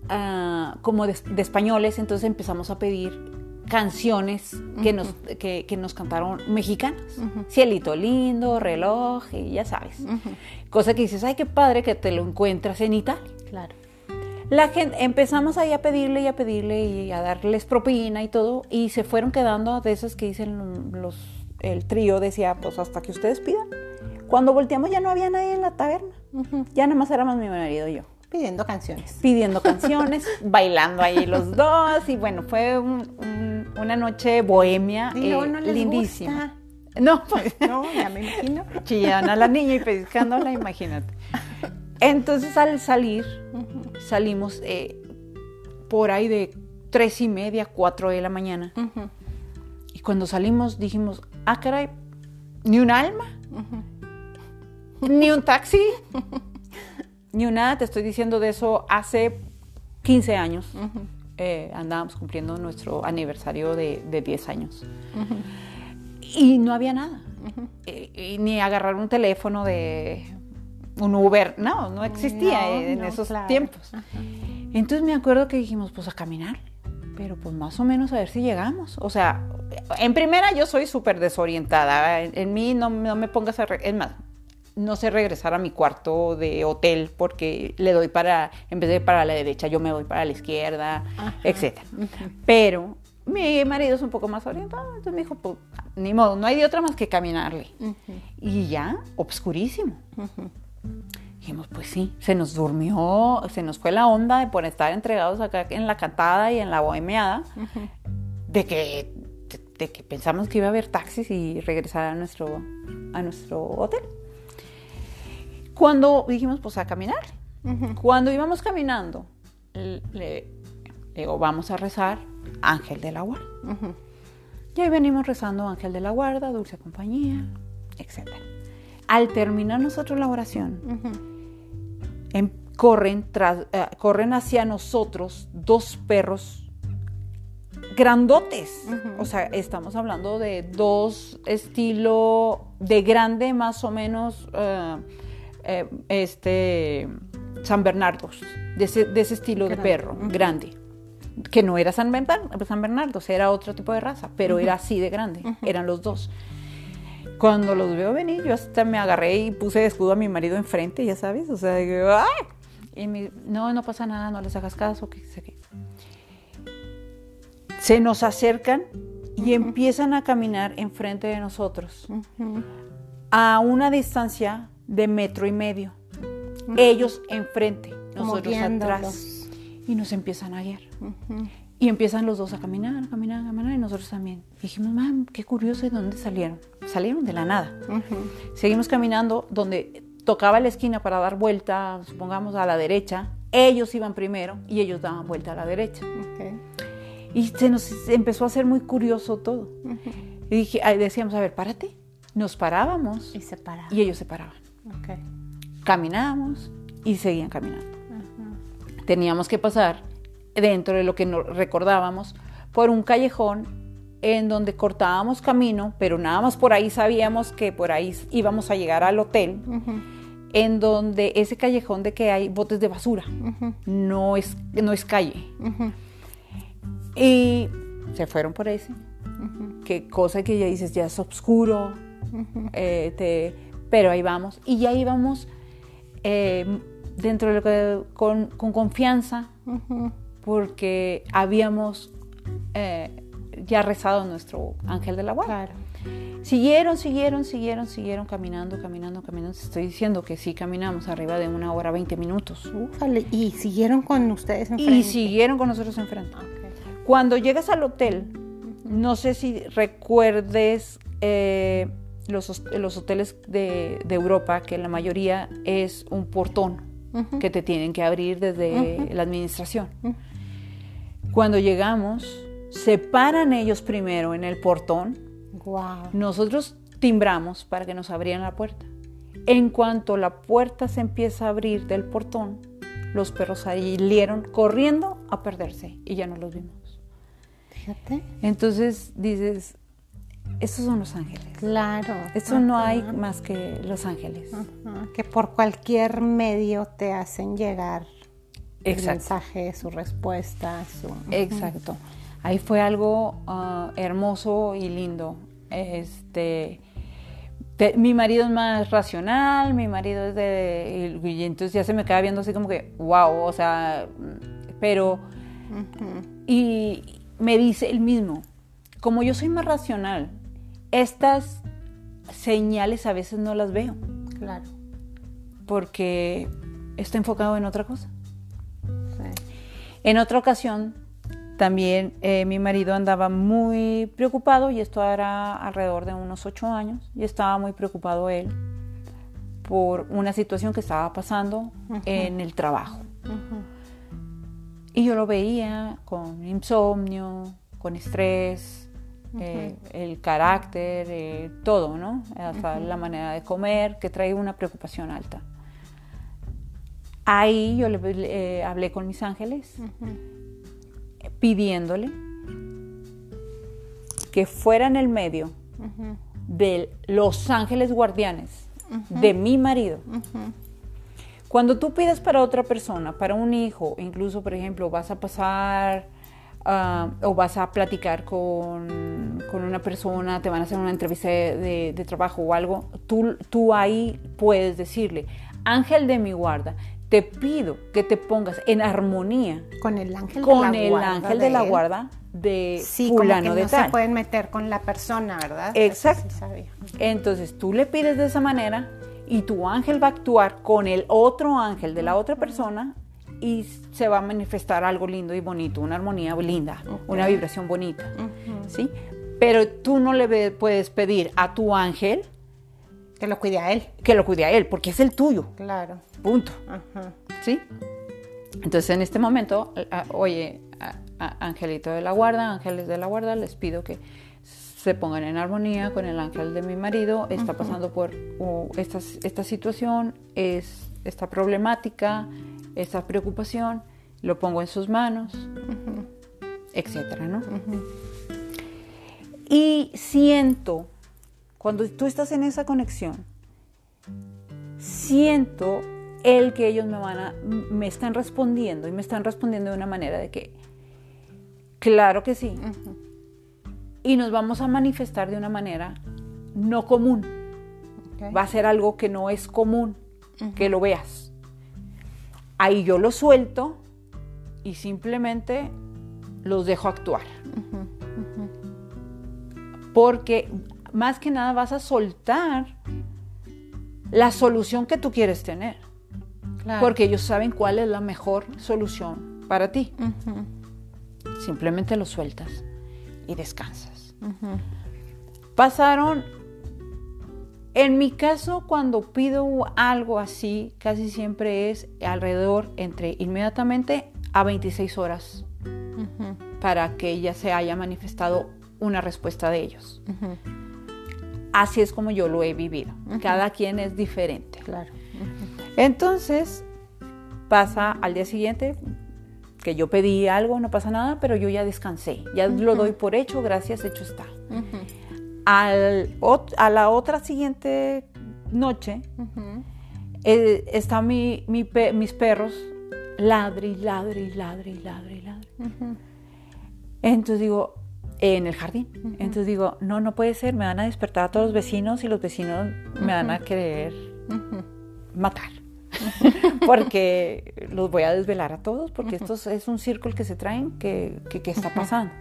ah, como de, españoles, entonces empezamos a pedir canciones que, nos, que, nos cantaron mexicanas. Cielito lindo, reloj, y ya sabes. Cosa que dices, ay, qué padre que te lo encuentras en Italia. Claro. La gente, empezamos ahí a pedirle y a pedirle y a darles propina y todo, y se fueron quedando de esas que dicen los, el trío, decía, pues hasta que ustedes pidan. Cuando volteamos ya no había nadie en la taberna. Ya nada más éramos mi marido y yo. Pidiendo canciones. Pidiendo canciones, bailando ahí los dos. Y bueno, fue una noche bohemia y eh, no les lindísima. No, pues, no, ya me imagino. Chillando a la niña y pescándola, imagínate. Entonces al salir, salimos eh, por ahí de tres y media, cuatro de la mañana. Y cuando salimos dijimos, ah, caray, ni un alma, ni un taxi, ni un nada. Te estoy diciendo de eso hace 15 años. Eh, andábamos cumpliendo nuestro aniversario de, de 10 años. Y no había nada. Eh, ni agarrar un teléfono de un Uber. No, no existía en esos tiempos. Entonces me acuerdo que dijimos, pues a caminar. Pero pues más o menos a ver si llegamos. O sea, en primera yo soy súper desorientada. En, mí no, me pongas a... Es más, no sé regresar a mi cuarto de hotel porque le doy para, en vez de para la derecha, yo me voy para la izquierda, etc. Pero mi marido es un poco más orientado, entonces me dijo, pues, ni modo, no hay de otra más que caminarle. Y ya, obscurísimo. Dijimos, pues sí, se nos durmió, se nos fue la onda de por estar entregados acá en la cantada y en la bohemiada, de, que, de, que pensamos que iba a haber taxis y regresar a nuestro, a nuestro hotel. Cuando dijimos, pues a caminar. Cuando íbamos caminando, le, digo, vamos a rezar Ángel de la Guarda. Y ahí venimos rezando Ángel de la Guarda, Dulce Compañía, etc. Al terminar nosotros la oración, corren, tras, eh, corren hacia nosotros dos perros grandotes. O sea, estamos hablando de dos estilo de grande más o menos eh, eh, este San Bernardo, de ese, estilo de perro, grande. Que no era San Bernardo, San Bernardo, era otro tipo de raza, pero era así de grande, eran los dos. Cuando los veo venir, yo hasta me agarré y puse de escudo a mi marido enfrente, ya sabes, o sea, ¡ay! Y me, no, no pasa nada, no les hagas caso, que sé Se nos acercan y empiezan a caminar enfrente de nosotros a una distancia de metro y medio. Ellos enfrente, nosotros atrás. Y nos empiezan a guiar. Y empiezan los dos a caminar, a caminar, a caminar, y nosotros también. dijimos, mam, qué curioso, ¿de dónde salieron? Salieron de la nada. Seguimos caminando donde tocaba la esquina para dar vuelta, supongamos a la derecha, ellos iban primero y ellos daban vuelta a la derecha. Y se nos empezó a hacer muy curioso todo. Y dije, decíamos, a ver, párate. Nos parábamos. Y se paraban. Y ellos se paraban. Caminábamos y seguían caminando. Teníamos que pasar dentro de lo que nos recordábamos por un callejón en donde cortábamos camino, pero nada más por ahí sabíamos que por ahí íbamos a llegar al hotel en donde ese callejón de que hay botes de basura, no, es, no es calle. Y se fueron por ese. Qué cosa que ya dices, ya es oscuro, eh, pero ahí vamos. Y ya íbamos eh, dentro de lo que, con, confianza, porque habíamos eh, ya rezado nuestro ángel de la guarda. Siguieron, siguieron, siguieron, siguieron caminando, caminando, caminando. Estoy diciendo que sí caminamos arriba de una hora, 20 minutos. y siguieron con ustedes enfrente. Y siguieron con nosotros enfrente. Cuando llegas al hotel, no sé si recuerdes eh, los, los, hoteles de, Europa, que la mayoría es un portón que te tienen que abrir desde la administración. Cuando llegamos, se paran ellos primero en el portón nosotros timbramos para que nos abrieran la puerta. En cuanto la puerta se empieza a abrir del portón, los perros salieron corriendo a perderse y ya no los vimos. Fíjate. Entonces dices, estos son los ángeles. Claro. Esto no hay más que los ángeles. Que por cualquier medio te hacen llegar el mensaje, su respuesta. Su... Exacto. Ahí fue algo ah, hermoso y lindo. Este, mi marido es más racional, mi marido es de... Y entonces ya se me queda viendo así como que, wow, o sea, pero... Y me dice el mismo, como yo soy más racional, estas señales a veces no las veo. Claro. Porque está enfocado en otra cosa. En otra ocasión, también eh, mi marido andaba muy preocupado, y esto era alrededor de unos ocho años, y estaba muy preocupado él por una situación que estaba pasando en el trabajo. Y yo lo veía con insomnio, con estrés, eh, el carácter, eh, todo, ¿no? Hasta la manera de comer, que trae una preocupación alta. Ahí yo le, eh, hablé con mis ángeles pidiéndole que fuera en el medio de los ángeles guardianes de mi marido. Cuando tú pides para otra persona, para un hijo, incluso por ejemplo vas a pasar ah, o vas a platicar con, una persona, te van a hacer una entrevista de, de trabajo o algo, tú, tú ahí puedes decirle, ángel de mi guarda, te pido que te pongas en armonía con el ángel con de la el ángel de, la guarda de sí, fulano como que de no tal. se pueden meter con la persona, ¿verdad? Exacto. Sí. Entonces tú le pides de esa manera y tu ángel va a actuar con el otro ángel de la otra persona y se va a manifestar algo lindo y bonito, una armonía linda, una vibración bonita, ¿sí? Pero tú no le puedes pedir a tu ángel Que lo cuide a él. que lo cuide a él, porque es el tuyo, Claro. punto. Ajá. ¿Sí? Entonces en este momento, a- oye, a- a- angelito de la guarda, ángeles de la guarda, les pido que se pongan en armonía con el ángel de mi marido. Está pasando por uh, esta, esta situación, es esta problemática, esta preocupación. Lo pongo en sus manos, etcétera, ¿no? Y siento, cuando tú estás en esa conexión, siento el que ellos me van a, me están respondiendo y me están respondiendo de una manera de que, claro que sí, y nos vamos a manifestar de una manera no común. Va a ser algo que no es común, que lo veas. Ahí yo lo suelto y simplemente los dejo actuar. Porque más que nada vas a soltar la solución que tú quieres tener. Claro. Porque ellos saben cuál es la mejor solución para ti. Simplemente lo sueltas y descansas. Pasaron, en mi caso, cuando pido algo así, casi siempre es alrededor entre inmediatamente a 26 horas para que ya se haya manifestado una respuesta de ellos. Así es como yo lo he vivido. Cada quien es diferente. Claro. Entonces, pasa al día siguiente que yo pedí algo, no pasa nada, pero yo ya descansé. Ya lo doy por hecho, gracias, hecho está. Al a la otra siguiente noche, eh, está mi, mi pe- mis perros ladre y ladre y ladre y ladre y ladre. Ujú. Entonces digo, en el jardín. Entonces digo, no, no puede ser, me van a despertar a todos los vecinos y los vecinos me van a querer matar. porque los voy a desvelar a todos, porque esto es- un círculo que se traen que, que, que está pasando.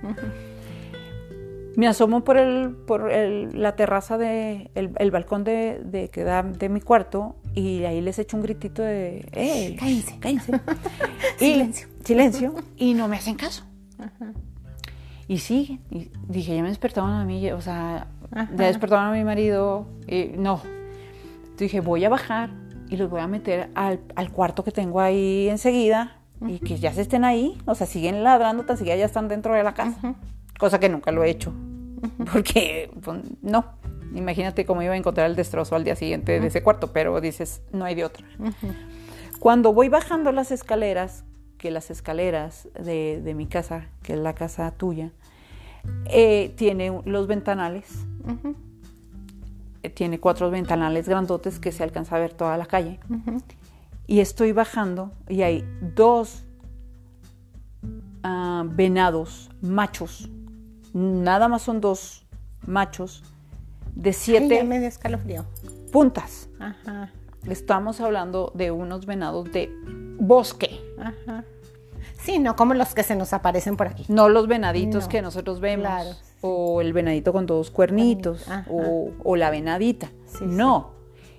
Me asomo por, el, por el- la terraza, de, el, el balcón de, de, que da de mi cuarto y ahí les echo un gritito de, ¡eh! Cállense. ¡Cállense! y, Silencio. Silencio. Y no me hacen caso. Y siguen. Y dije, ya me despertaron a mí, o sea, Ajá. ya despertaron a mi marido. No. Entonces dije, voy a bajar y los voy a meter al, al cuarto que tengo ahí enseguida y que ya se estén ahí. O sea, siguen ladrando, tan siquiera ya están dentro de la casa. Cosa que nunca lo he hecho. Porque, pues, no. Imagínate cómo iba a encontrar el destrozo al día siguiente de ese cuarto, pero dices, no hay de otra. Cuando voy bajando las escaleras, que las escaleras de, de mi casa, que es la casa tuya, eh, tiene los ventanales, eh, tiene cuatro ventanales grandotes que se alcanza a ver toda la calle. Y estoy bajando y hay dos ah, venados machos, nada más son dos machos de Ay, siete me puntas. Ajá, Estamos hablando de unos venados de bosque. Ajá. Sí, no como los que se nos aparecen por aquí. No los venaditos No. que nosotros vemos. Claro, O el venadito con dos cuernitos. Ajá. O, o la venadita. Sí, no.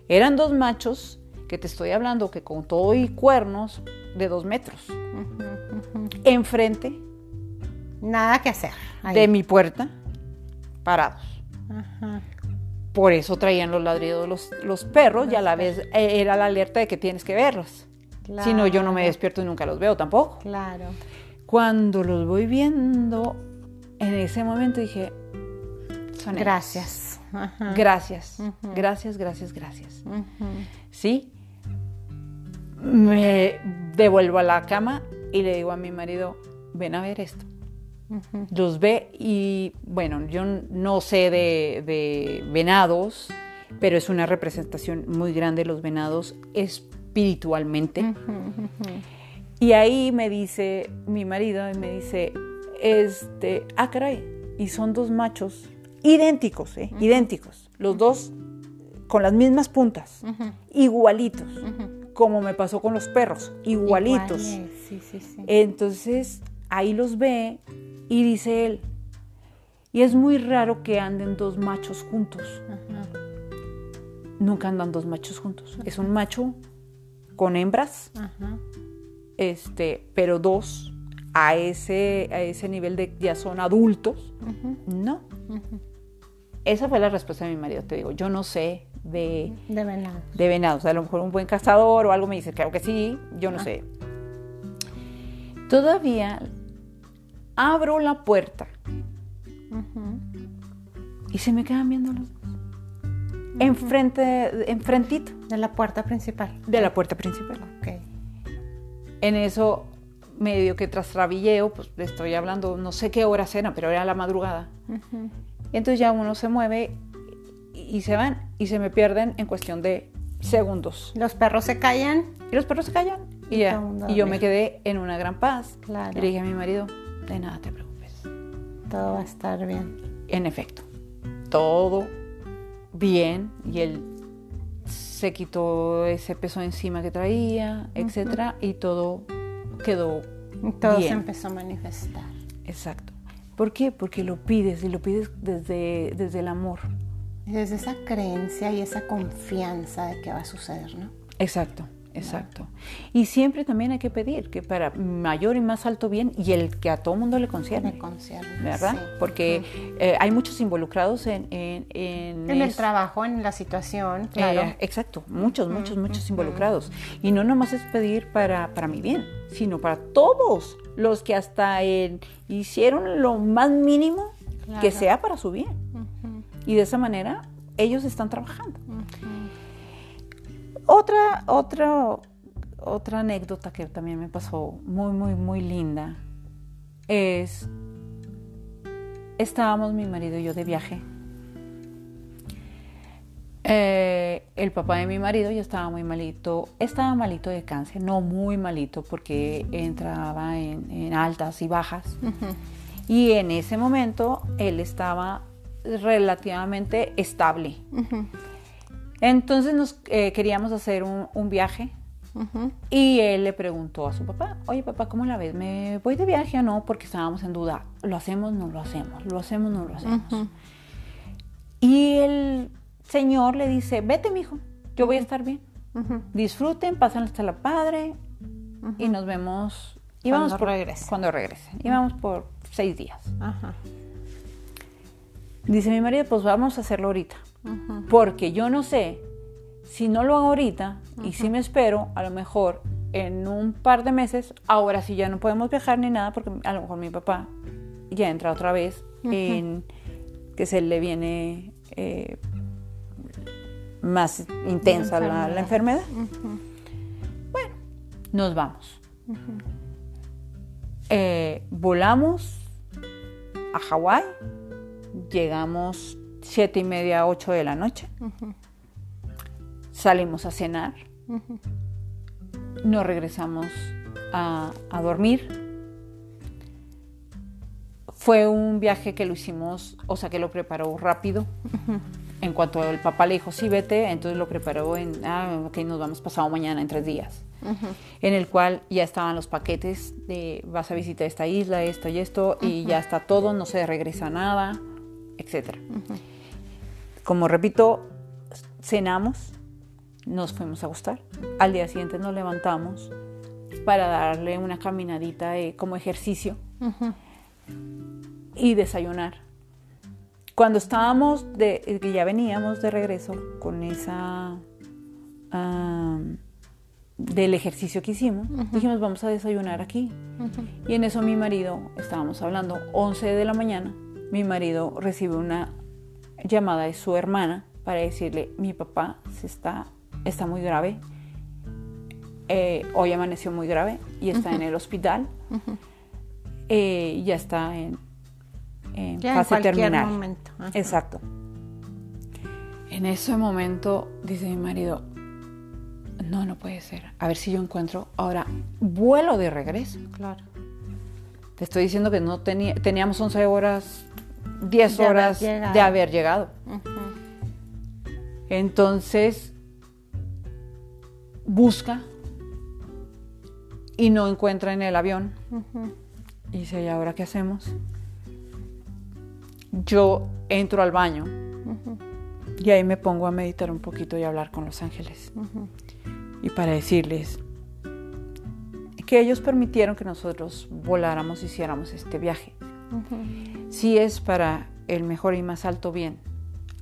Eran dos machos que te estoy hablando que con todo y cuernos de dos metros. Enfrente Nada que hacer. ahí. de mi puerta, parados. Ajá. Por eso traían los ladridos los, los perros y a la vez eh, era la alerta de que tienes que verlos. Si no, yo no me despierto y nunca los veo tampoco. Claro. Cuando los voy viendo, en ese momento dije, son ellos. Gracias. Gracias, gracias, gracias, gracias. ¿Sí? Me devuelvo a la cama y le digo a mi marido, ven a ver esto. Los ve y, bueno, yo no sé de, de venados, pero es una representación muy grande de los venados espiritualmente. Y ahí me dice mi marido, y me dice, este, ah, caray, y son dos machos idénticos, ¿eh? Idénticos. Los dos con las mismas puntas, igualitos, como me pasó con los perros, igualitos. Sí, sí, sí. Entonces, ahí los ve y dice él, y es muy raro que anden dos machos juntos. Ajá. Nunca andan dos machos juntos. Es un macho con hembras Ajá. este, pero dos a ese, a ese nivel de ya son adultos, no. Esa fue la respuesta de mi marido, te digo, yo no sé de, De venado. de venados, a lo mejor un buen cazador o algo me dice, claro que sí, yo no Ah. sé. Todavía abro la puerta y se me quedan viendo los. Enfrente, enfrentito De la puerta principal. de la puerta principal. Ok. En eso, medio que tras trabilleo, pues le estoy hablando, no sé qué horas eran, pero era la madrugada. Ujú. Entonces ya uno se mueve y, y se van y se me pierden en cuestión de segundos. Los perros se callan. Y los perros se callan y Y ya. Y yo me quedé en una gran paz. Claro. Y le dije a mi marido, de nada te preocupes. Todo va a estar bien. En efecto, todo bien y él se quitó ese peso encima que traía, etcétera, y todo quedó Todo se empezó a manifestar. Exacto. ¿Por qué? Porque lo pides y lo pides desde, desde el amor. Desde esa creencia y esa confianza de que va a suceder, ¿no? Exacto, exacto. Y siempre también hay que pedir que para mayor y más alto bien y el que a todo mundo le concierne. Me concierne. ¿Verdad? sí. Porque eh, hay muchos involucrados en... En, en En el trabajo, en la situación, claro. Eh, exacto, muchos, muchos, muchos involucrados. Y no nomás es pedir para, para mi bien, sino para todos los que hasta en- hicieron lo más mínimo Claro. que sea para su bien. Y de esa manera ellos están trabajando. Otra, otra, otra anécdota que también me pasó muy, muy, muy linda es, estábamos mi marido y yo de viaje. Eh, el papá de mi marido ya estaba muy malito, estaba malito de cáncer, no muy malito porque entraba en, en altas y bajas. Y en ese momento él estaba relativamente estable. Entonces nos eh, queríamos hacer un, un viaje y él le preguntó a su papá, oye papá, ¿cómo la ves? ¿Me voy de viaje o no? Porque estábamos en duda, ¿lo hacemos? No lo hacemos, lo hacemos, no lo hacemos. Y el señor le dice, vete mijo, yo voy a estar bien. Disfruten, pasen hasta la padre y nos vemos. Y Cuando vamos por, regrese. Cuando regresen. Y vamos por seis días. Dice mi marido, pues vamos a hacerlo ahorita. Porque yo no sé si no lo hago ahorita y si me espero, a lo mejor en un par de meses, ahora sí ya no podemos viajar ni nada, porque a lo mejor mi papá ya entra otra vez en que se le viene eh, más intensa la, la enfermedad. Bueno, nos vamos. Eh, volamos a Hawái, llegamos siete y media, ocho de la noche, salimos a cenar, nos regresamos a, a dormir. Fue un viaje que lo hicimos, o sea, que lo preparó rápido. En cuanto el papá le dijo, sí, vete, entonces lo preparó en, ah, ok, nos vamos pasado mañana en tres días. En el cual ya estaban los paquetes de vas a visitar esta isla, esto y esto, y ya está todo, no se regresa nada, etc. Como repito, cenamos, nos fuimos a acostar. Al día siguiente nos levantamos para darle una caminadita de, como ejercicio y desayunar. Cuando estábamos, de, ya veníamos de regreso con esa... del ejercicio que hicimos, dijimos vamos a desayunar aquí. Y en eso mi marido, estábamos hablando 11 de la mañana, mi marido recibe una llamada de su hermana para decirle, mi papá se está, está muy grave, eh, hoy amaneció muy grave y está en el hospital, eh, ya está en, fase terminal. Momento. Exacto. En ese momento dice mi marido, no, no puede ser. A ver si yo encuentro ahora vuelo de regreso. Claro. Te estoy diciendo que no tenía, teníamos 11 horas, 10 horas de haber llegado. Entonces, busca y no encuentra en el avión. Y dice, ¿y ahora qué hacemos? Yo entro al baño y ahí me pongo a meditar un poquito y a hablar con los ángeles. Y para decirles que ellos permitieron que nosotros voláramos, hiciéramos este viaje. Si es para el mejor y más alto bien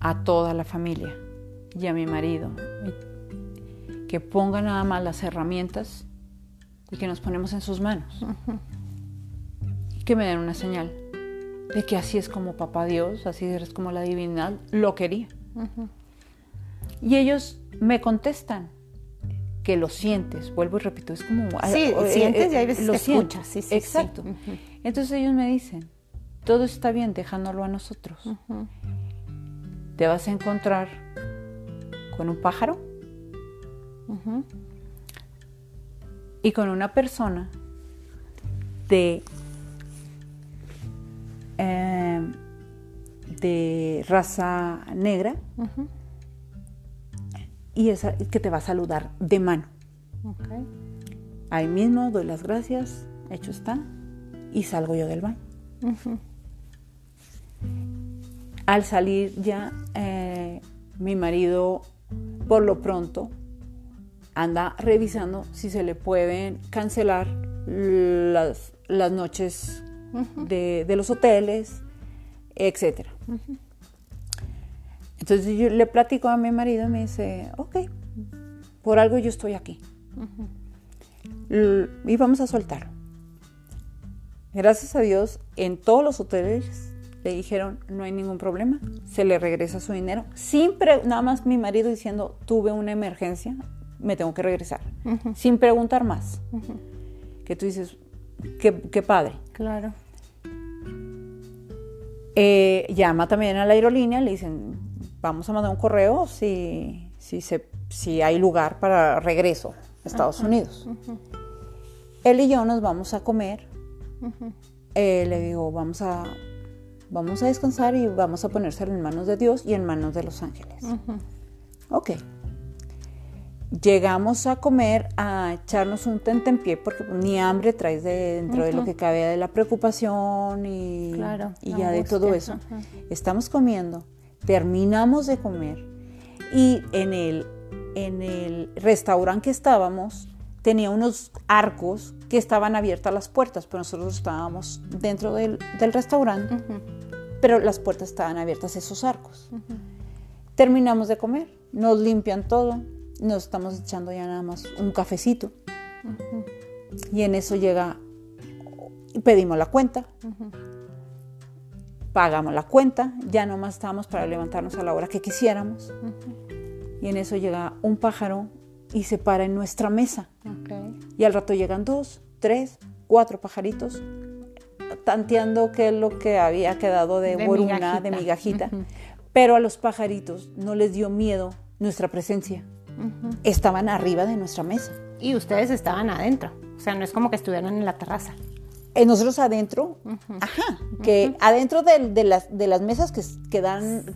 a toda la familia y a mi marido. Que ponga nada más las herramientas y que nos ponemos en sus manos. Y que me den una señal de que así es como papá Dios, así es como la divinidad lo quería. Y ellos me contestan que lo sientes, vuelvo y repito, es como... Sí, eh, sientes y hay veces lo escuchas. Sí, Exacto. Entonces ellos me dicen, todo está bien, dejándolo a nosotros. Te vas a encontrar con un pájaro y con una persona de, em, de raza negra y esa, que te va a saludar de mano. Ahí mismo doy las gracias, hecho está, y salgo yo del baño. Al salir ya, eh, mi marido por lo pronto anda revisando si se le pueden cancelar las, noches de, los hoteles, etc. Entonces yo le platico a mi marido y me dice, ok, por algo yo estoy aquí. Y vamos a soltarlo. Gracias a Dios, en todos los hoteles le dijeron, no hay ningún problema, se le regresa su dinero. Siempre, nada más mi marido diciendo, tuve una emergencia, me tengo que regresar. Sin preguntar más. Que tú dices, qué, padre. Claro. Eh, llama también a la aerolínea, le dicen, vamos a mandar un correo si, si, se, si hay lugar para regreso a Estados Unidos. Él y yo nos vamos a comer. Eh, le digo, vamos a vamos a descansar y vamos a ponérselo en manos de Dios y en manos de los ángeles. Ok. Llegamos a comer, a echarnos un pie porque ni hambre traes de dentro de lo que cabe de la preocupación y, y ya de todo eso. Estamos comiendo, terminamos de comer y en el, en el restaurante que estábamos tenía unos arcos que estaban abiertas las puertas, pero nosotros estábamos dentro del, restaurante, pero las puertas estaban abiertas, esos arcos. Terminamos de comer, nos limpian todo, nos estamos echando ya nada más un cafecito. Y en eso llega, pedimos la cuenta, pagamos la cuenta, ya nomás estábamos para levantarnos a la hora que quisiéramos. Y en eso llega un pájaro y se para en nuestra mesa. Y al rato llegan dos, tres, cuatro pajaritos tanteando qué es lo que había quedado de, boruna, de migajita. Pero a los pajaritos no les dio miedo nuestra presencia. Estaban arriba de nuestra mesa. Y ustedes estaban adentro. O sea, no es como que estuvieran en la terraza. Eh, nosotros adentro, ajá, que adentro de, las, de las mesas que, que,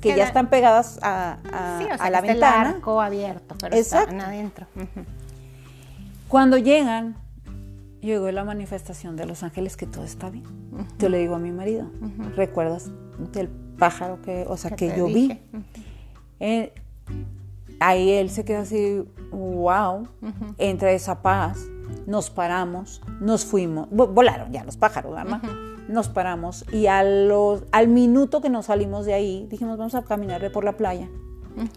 que ya están pegadas a, a, la ventana. El arco abierto, pero están adentro. Cuando llegan, llegó la manifestación de los ángeles que todo está bien. Yo le digo a mi marido, ¿recuerdas del pájaro que, o sea, que, yo vi? Eh, ahí él se queda así, wow, entra esa paz, nos paramos, nos fuimos, volaron ya los pájaros, ¿verdad? Nos paramos y a los, al minuto que nos salimos de ahí, dijimos, vamos a caminar por la playa.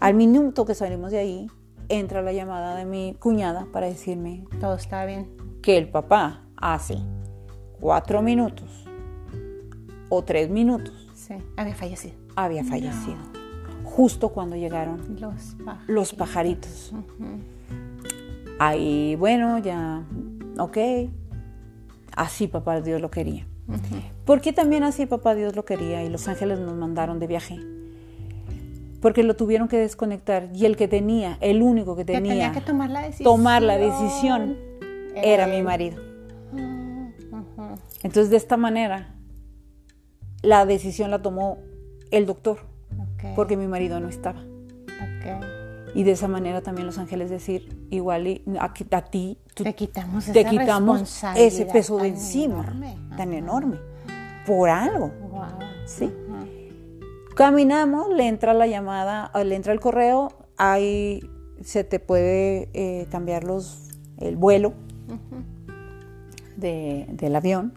Al minuto que salimos de ahí, entra la llamada de mi cuñada para decirme, todo está bien. Que el papá hace cuatro minutos o tres minutos. Sí, había fallecido. Había fallecido. Justo cuando llegaron los, pajaritos. Ahí, bueno, ya, ok. Así papá Dios lo quería. ¿Por qué también así papá Dios lo quería y los ángeles nos mandaron de viaje? Porque lo tuvieron que desconectar y el que tenía, el único que tenía, que, tomar la decisión, tomar la decisión era, mi marido. Entonces de esta manera la decisión la tomó el doctor porque mi marido no estaba. Y de esa manera también los ángeles decir, igual a, a ti te quitamos, te quitamos ese peso de encima tan enorme por algo. ¿sí? Caminamos, le entra la llamada, le entra el correo, ahí se te puede eh, cambiar los, el vuelo del avión.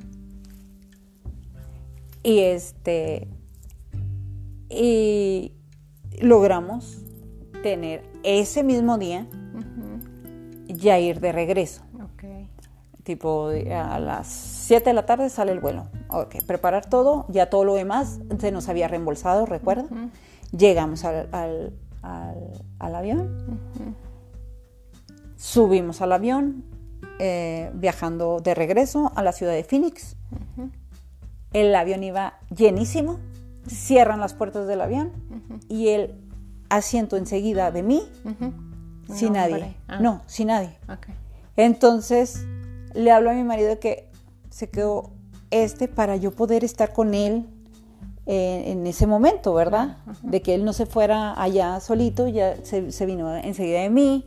Y este y logramos tener ese mismo día ya ir de regreso. Tipo a las 7 de la tarde sale el vuelo. Ok, preparar todo, ya todo lo demás se nos había reembolsado, recuerda. Llegamos al, avión, subimos al avión, eh, viajando de regreso a la ciudad de Phoenix. El avión iba llenísimo, cierran las puertas del avión y el asiento enseguida de mí, sin nadie. Ah. No, sin nadie. Entonces le hablo a mi marido de que se quedó este para yo poder estar con él en ese momento, ¿verdad? De que él no se fuera allá solito, ya se, vino enseguida de mí,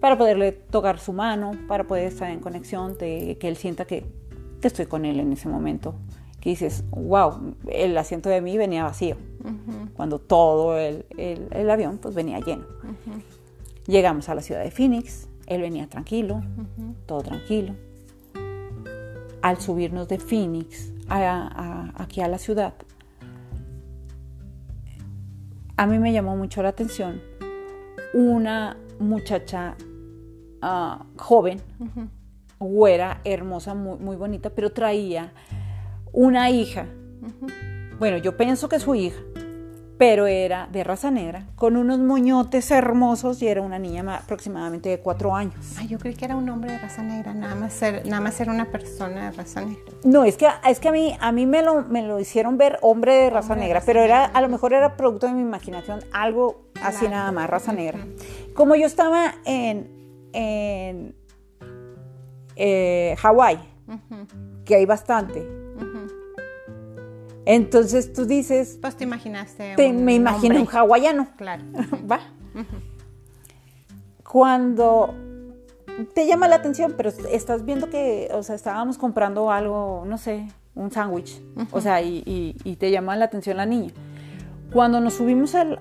para poderle tocar su mano, para poder estar en conexión, de que él sienta que, que estoy con él en ese momento que dices, wow, el asiento de mí venía vacío, cuando todo el, avión pues venía lleno. Llegamos a la ciudad de Phoenix, él venía tranquilo, todo tranquilo. Al subirnos de Phoenix aquí a la ciudad, a mí me llamó mucho la atención una muchacha ah, joven, güera, hermosa, muy, muy bonita, pero traía una hija. Bueno, yo pienso que su hija, pero era de raza negra, con unos moñotes hermosos y era una niña aproximadamente de cuatro años. Ay, yo creí que era un hombre de raza negra, nada más ser, nada más era una persona de raza negra. No, es que, es que a mí, a mí me, lo, me lo hicieron ver hombre de raza negra, pero era, a lo mejor era producto de mi imaginación, algo así nada más, raza negra. Como yo estaba en, en eh, Hawái, que hay bastante, entonces tú dices... Pues te imaginaste. me imaginé un hawaiano. Claro. Va. Cuando te llama la atención, pero estás viendo que, o sea, estábamos comprando algo, no sé, un sándwich, o sea, y, y, te llama la atención la niña. Cuando nos subimos al,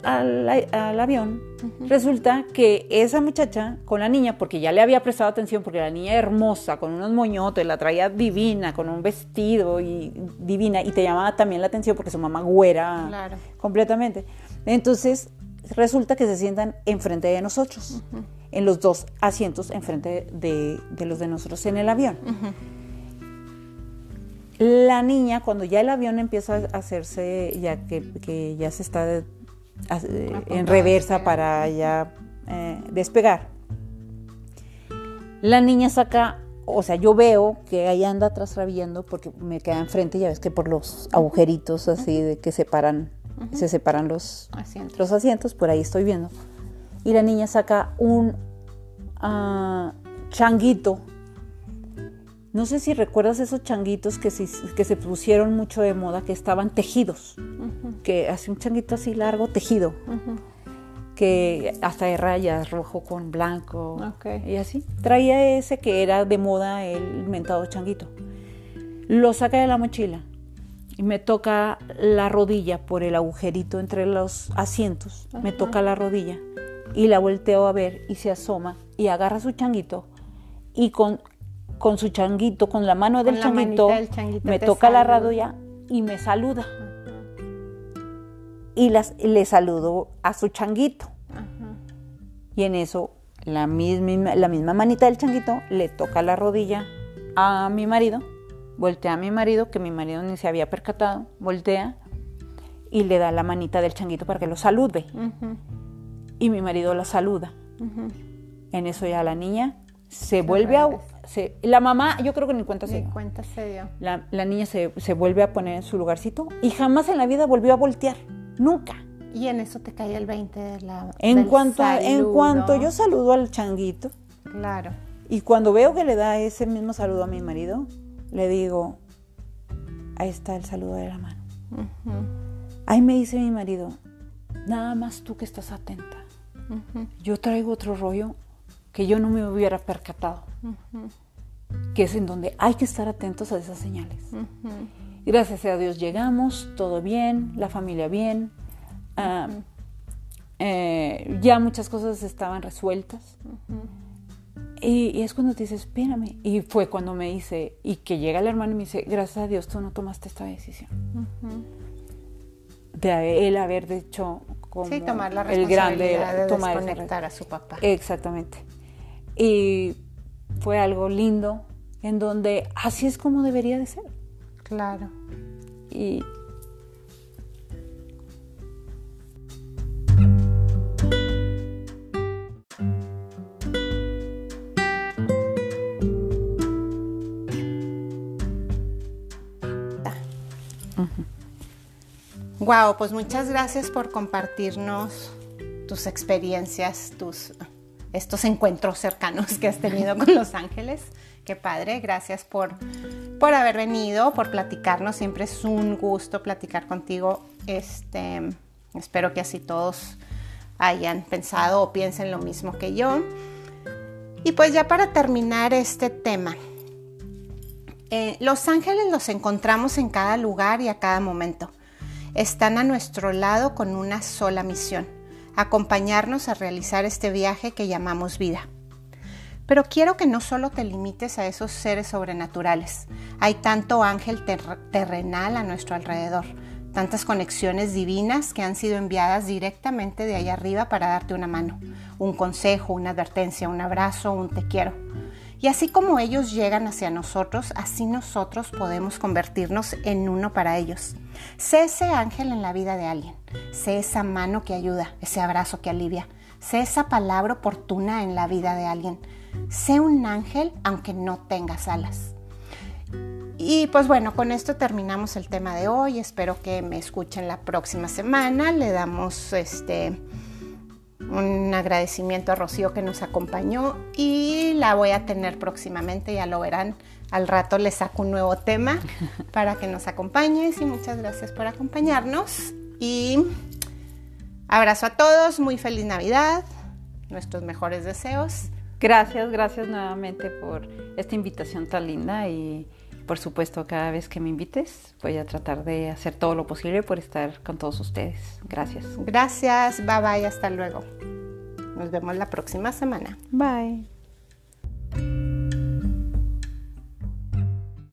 avión, resulta que esa muchacha con la niña, porque ya le había prestado atención, porque la niña hermosa, con unos moñotes, la traía divina, con un vestido y divina, y te llamaba también la atención porque su mamá güera completamente. Entonces, resulta que se sientan enfrente de nosotros, en los dos asientos enfrente de, de los de nosotros en el avión. La niña, cuando ya el avión empieza a hacerse, ya que, ya se está eh, en reversa para ya eh, despegar, la niña saca, o sea, yo veo que ahí anda atrás rabiendo porque me queda enfrente, ya ves que por los agujeritos así de que separan, se separan los asientos. los asientos, por ahí estoy viendo. Y la niña saca un ah, changuito no sé si recuerdas esos changuitos que se, que se pusieron mucho de moda, que estaban tejidos, que hace un changuito así largo, tejido, que hasta de rayas, rojo con blanco. Y así. Traía ese que era de moda el mentado changuito. Lo saca de la mochila y me toca la rodilla por el agujerito entre los asientos, me toca la rodilla y la volteo a ver y se asoma y agarra su changuito y con, con su changuito, con la mano del, la changuito, manita del changuito me toca la rodilla y me saluda. Y las, le saludo a su changuito. Y en eso la misma, la misma manita del changuito le toca la rodilla a mi marido, voltea a mi marido, que mi marido ni se había percatado, voltea y le da la manita del changuito para que lo salude. Y mi marido la saluda. En eso ya la niña se vuelve a... regresa. Se- la mamá, yo creo que ni cuenta se dio. cuenta se dio. La, la niña se, se vuelve a poner en su lugarcito y jamás en la vida volvió a voltear. Nunca. Y en eso te cae el 20 de la. En del cuanto, en cuanto yo saludo al changuito Claro. y cuando veo que le da ese mismo saludo a mi marido, le digo, ahí está el saludo de la mano. Ahí me dice mi marido, nada más tú que estás atenta. Yo traigo otro rollo que yo no me hubiera percatado, que es en donde hay que estar atentos a esas señales. Gracias a Dios llegamos, todo bien, la familia bien. ah, eh, ya muchas cosas estaban resueltas. Y, y es cuando te dices, espérame. Y fue cuando me dice, y que llega el hermano y me dice, gracias a Dios tú no tomaste esta decisión. De él haber hecho como Sí, tomar la el grande responsabilidad de tomar desconectar a su papá. Exactamente. Y fue algo lindo en donde así es como debería de ser. Claro. Y Wow, pues muchas gracias por compartirnos tus experiencias, tus estos encuentros cercanos que has tenido con los ángeles. Qué padre, gracias por, por haber venido, por platicarnos. Siempre es un gusto platicar contigo. Este, espero que así todos hayan pensado o piensen lo mismo que yo. Y pues ya para terminar este tema, eh, los ángeles los encontramos en cada lugar y a cada momento. Están a nuestro lado con una sola misión, acompañarnos a realizar este viaje que llamamos vida. Pero quiero que no solo te limites a esos seres sobrenaturales. Hay tanto ángel ter terrenal a nuestro alrededor, tantas conexiones divinas que han sido enviadas directamente de allá arriba para darte una mano, un consejo, una advertencia, un abrazo, un te quiero. Y así como ellos llegan hacia nosotros, así nosotros podemos convertirnos en uno para ellos. Sé ese ángel en la vida de alguien. Sé esa mano que ayuda, ese abrazo que alivia. Sé esa palabra oportuna en la vida de alguien. Sé un ángel aunque no tengas alas. Y pues bueno, con esto terminamos el tema de hoy. Espero que me escuchen la próxima semana. Le damos este un agradecimiento a Rocío que nos acompañó y la voy a tener próximamente, ya lo verán. Al rato le saco un nuevo tema para que nos acompañes y muchas gracias por acompañarnos. Y abrazo a todos, muy feliz Navidad, nuestros mejores deseos. gracias, gracias nuevamente por esta invitación tan linda y por supuesto, cada vez que me invites, voy a tratar de hacer todo lo posible por estar con todos ustedes. Gracias. Gracias, bye bye, hasta luego. Nos vemos la próxima semana. Bye.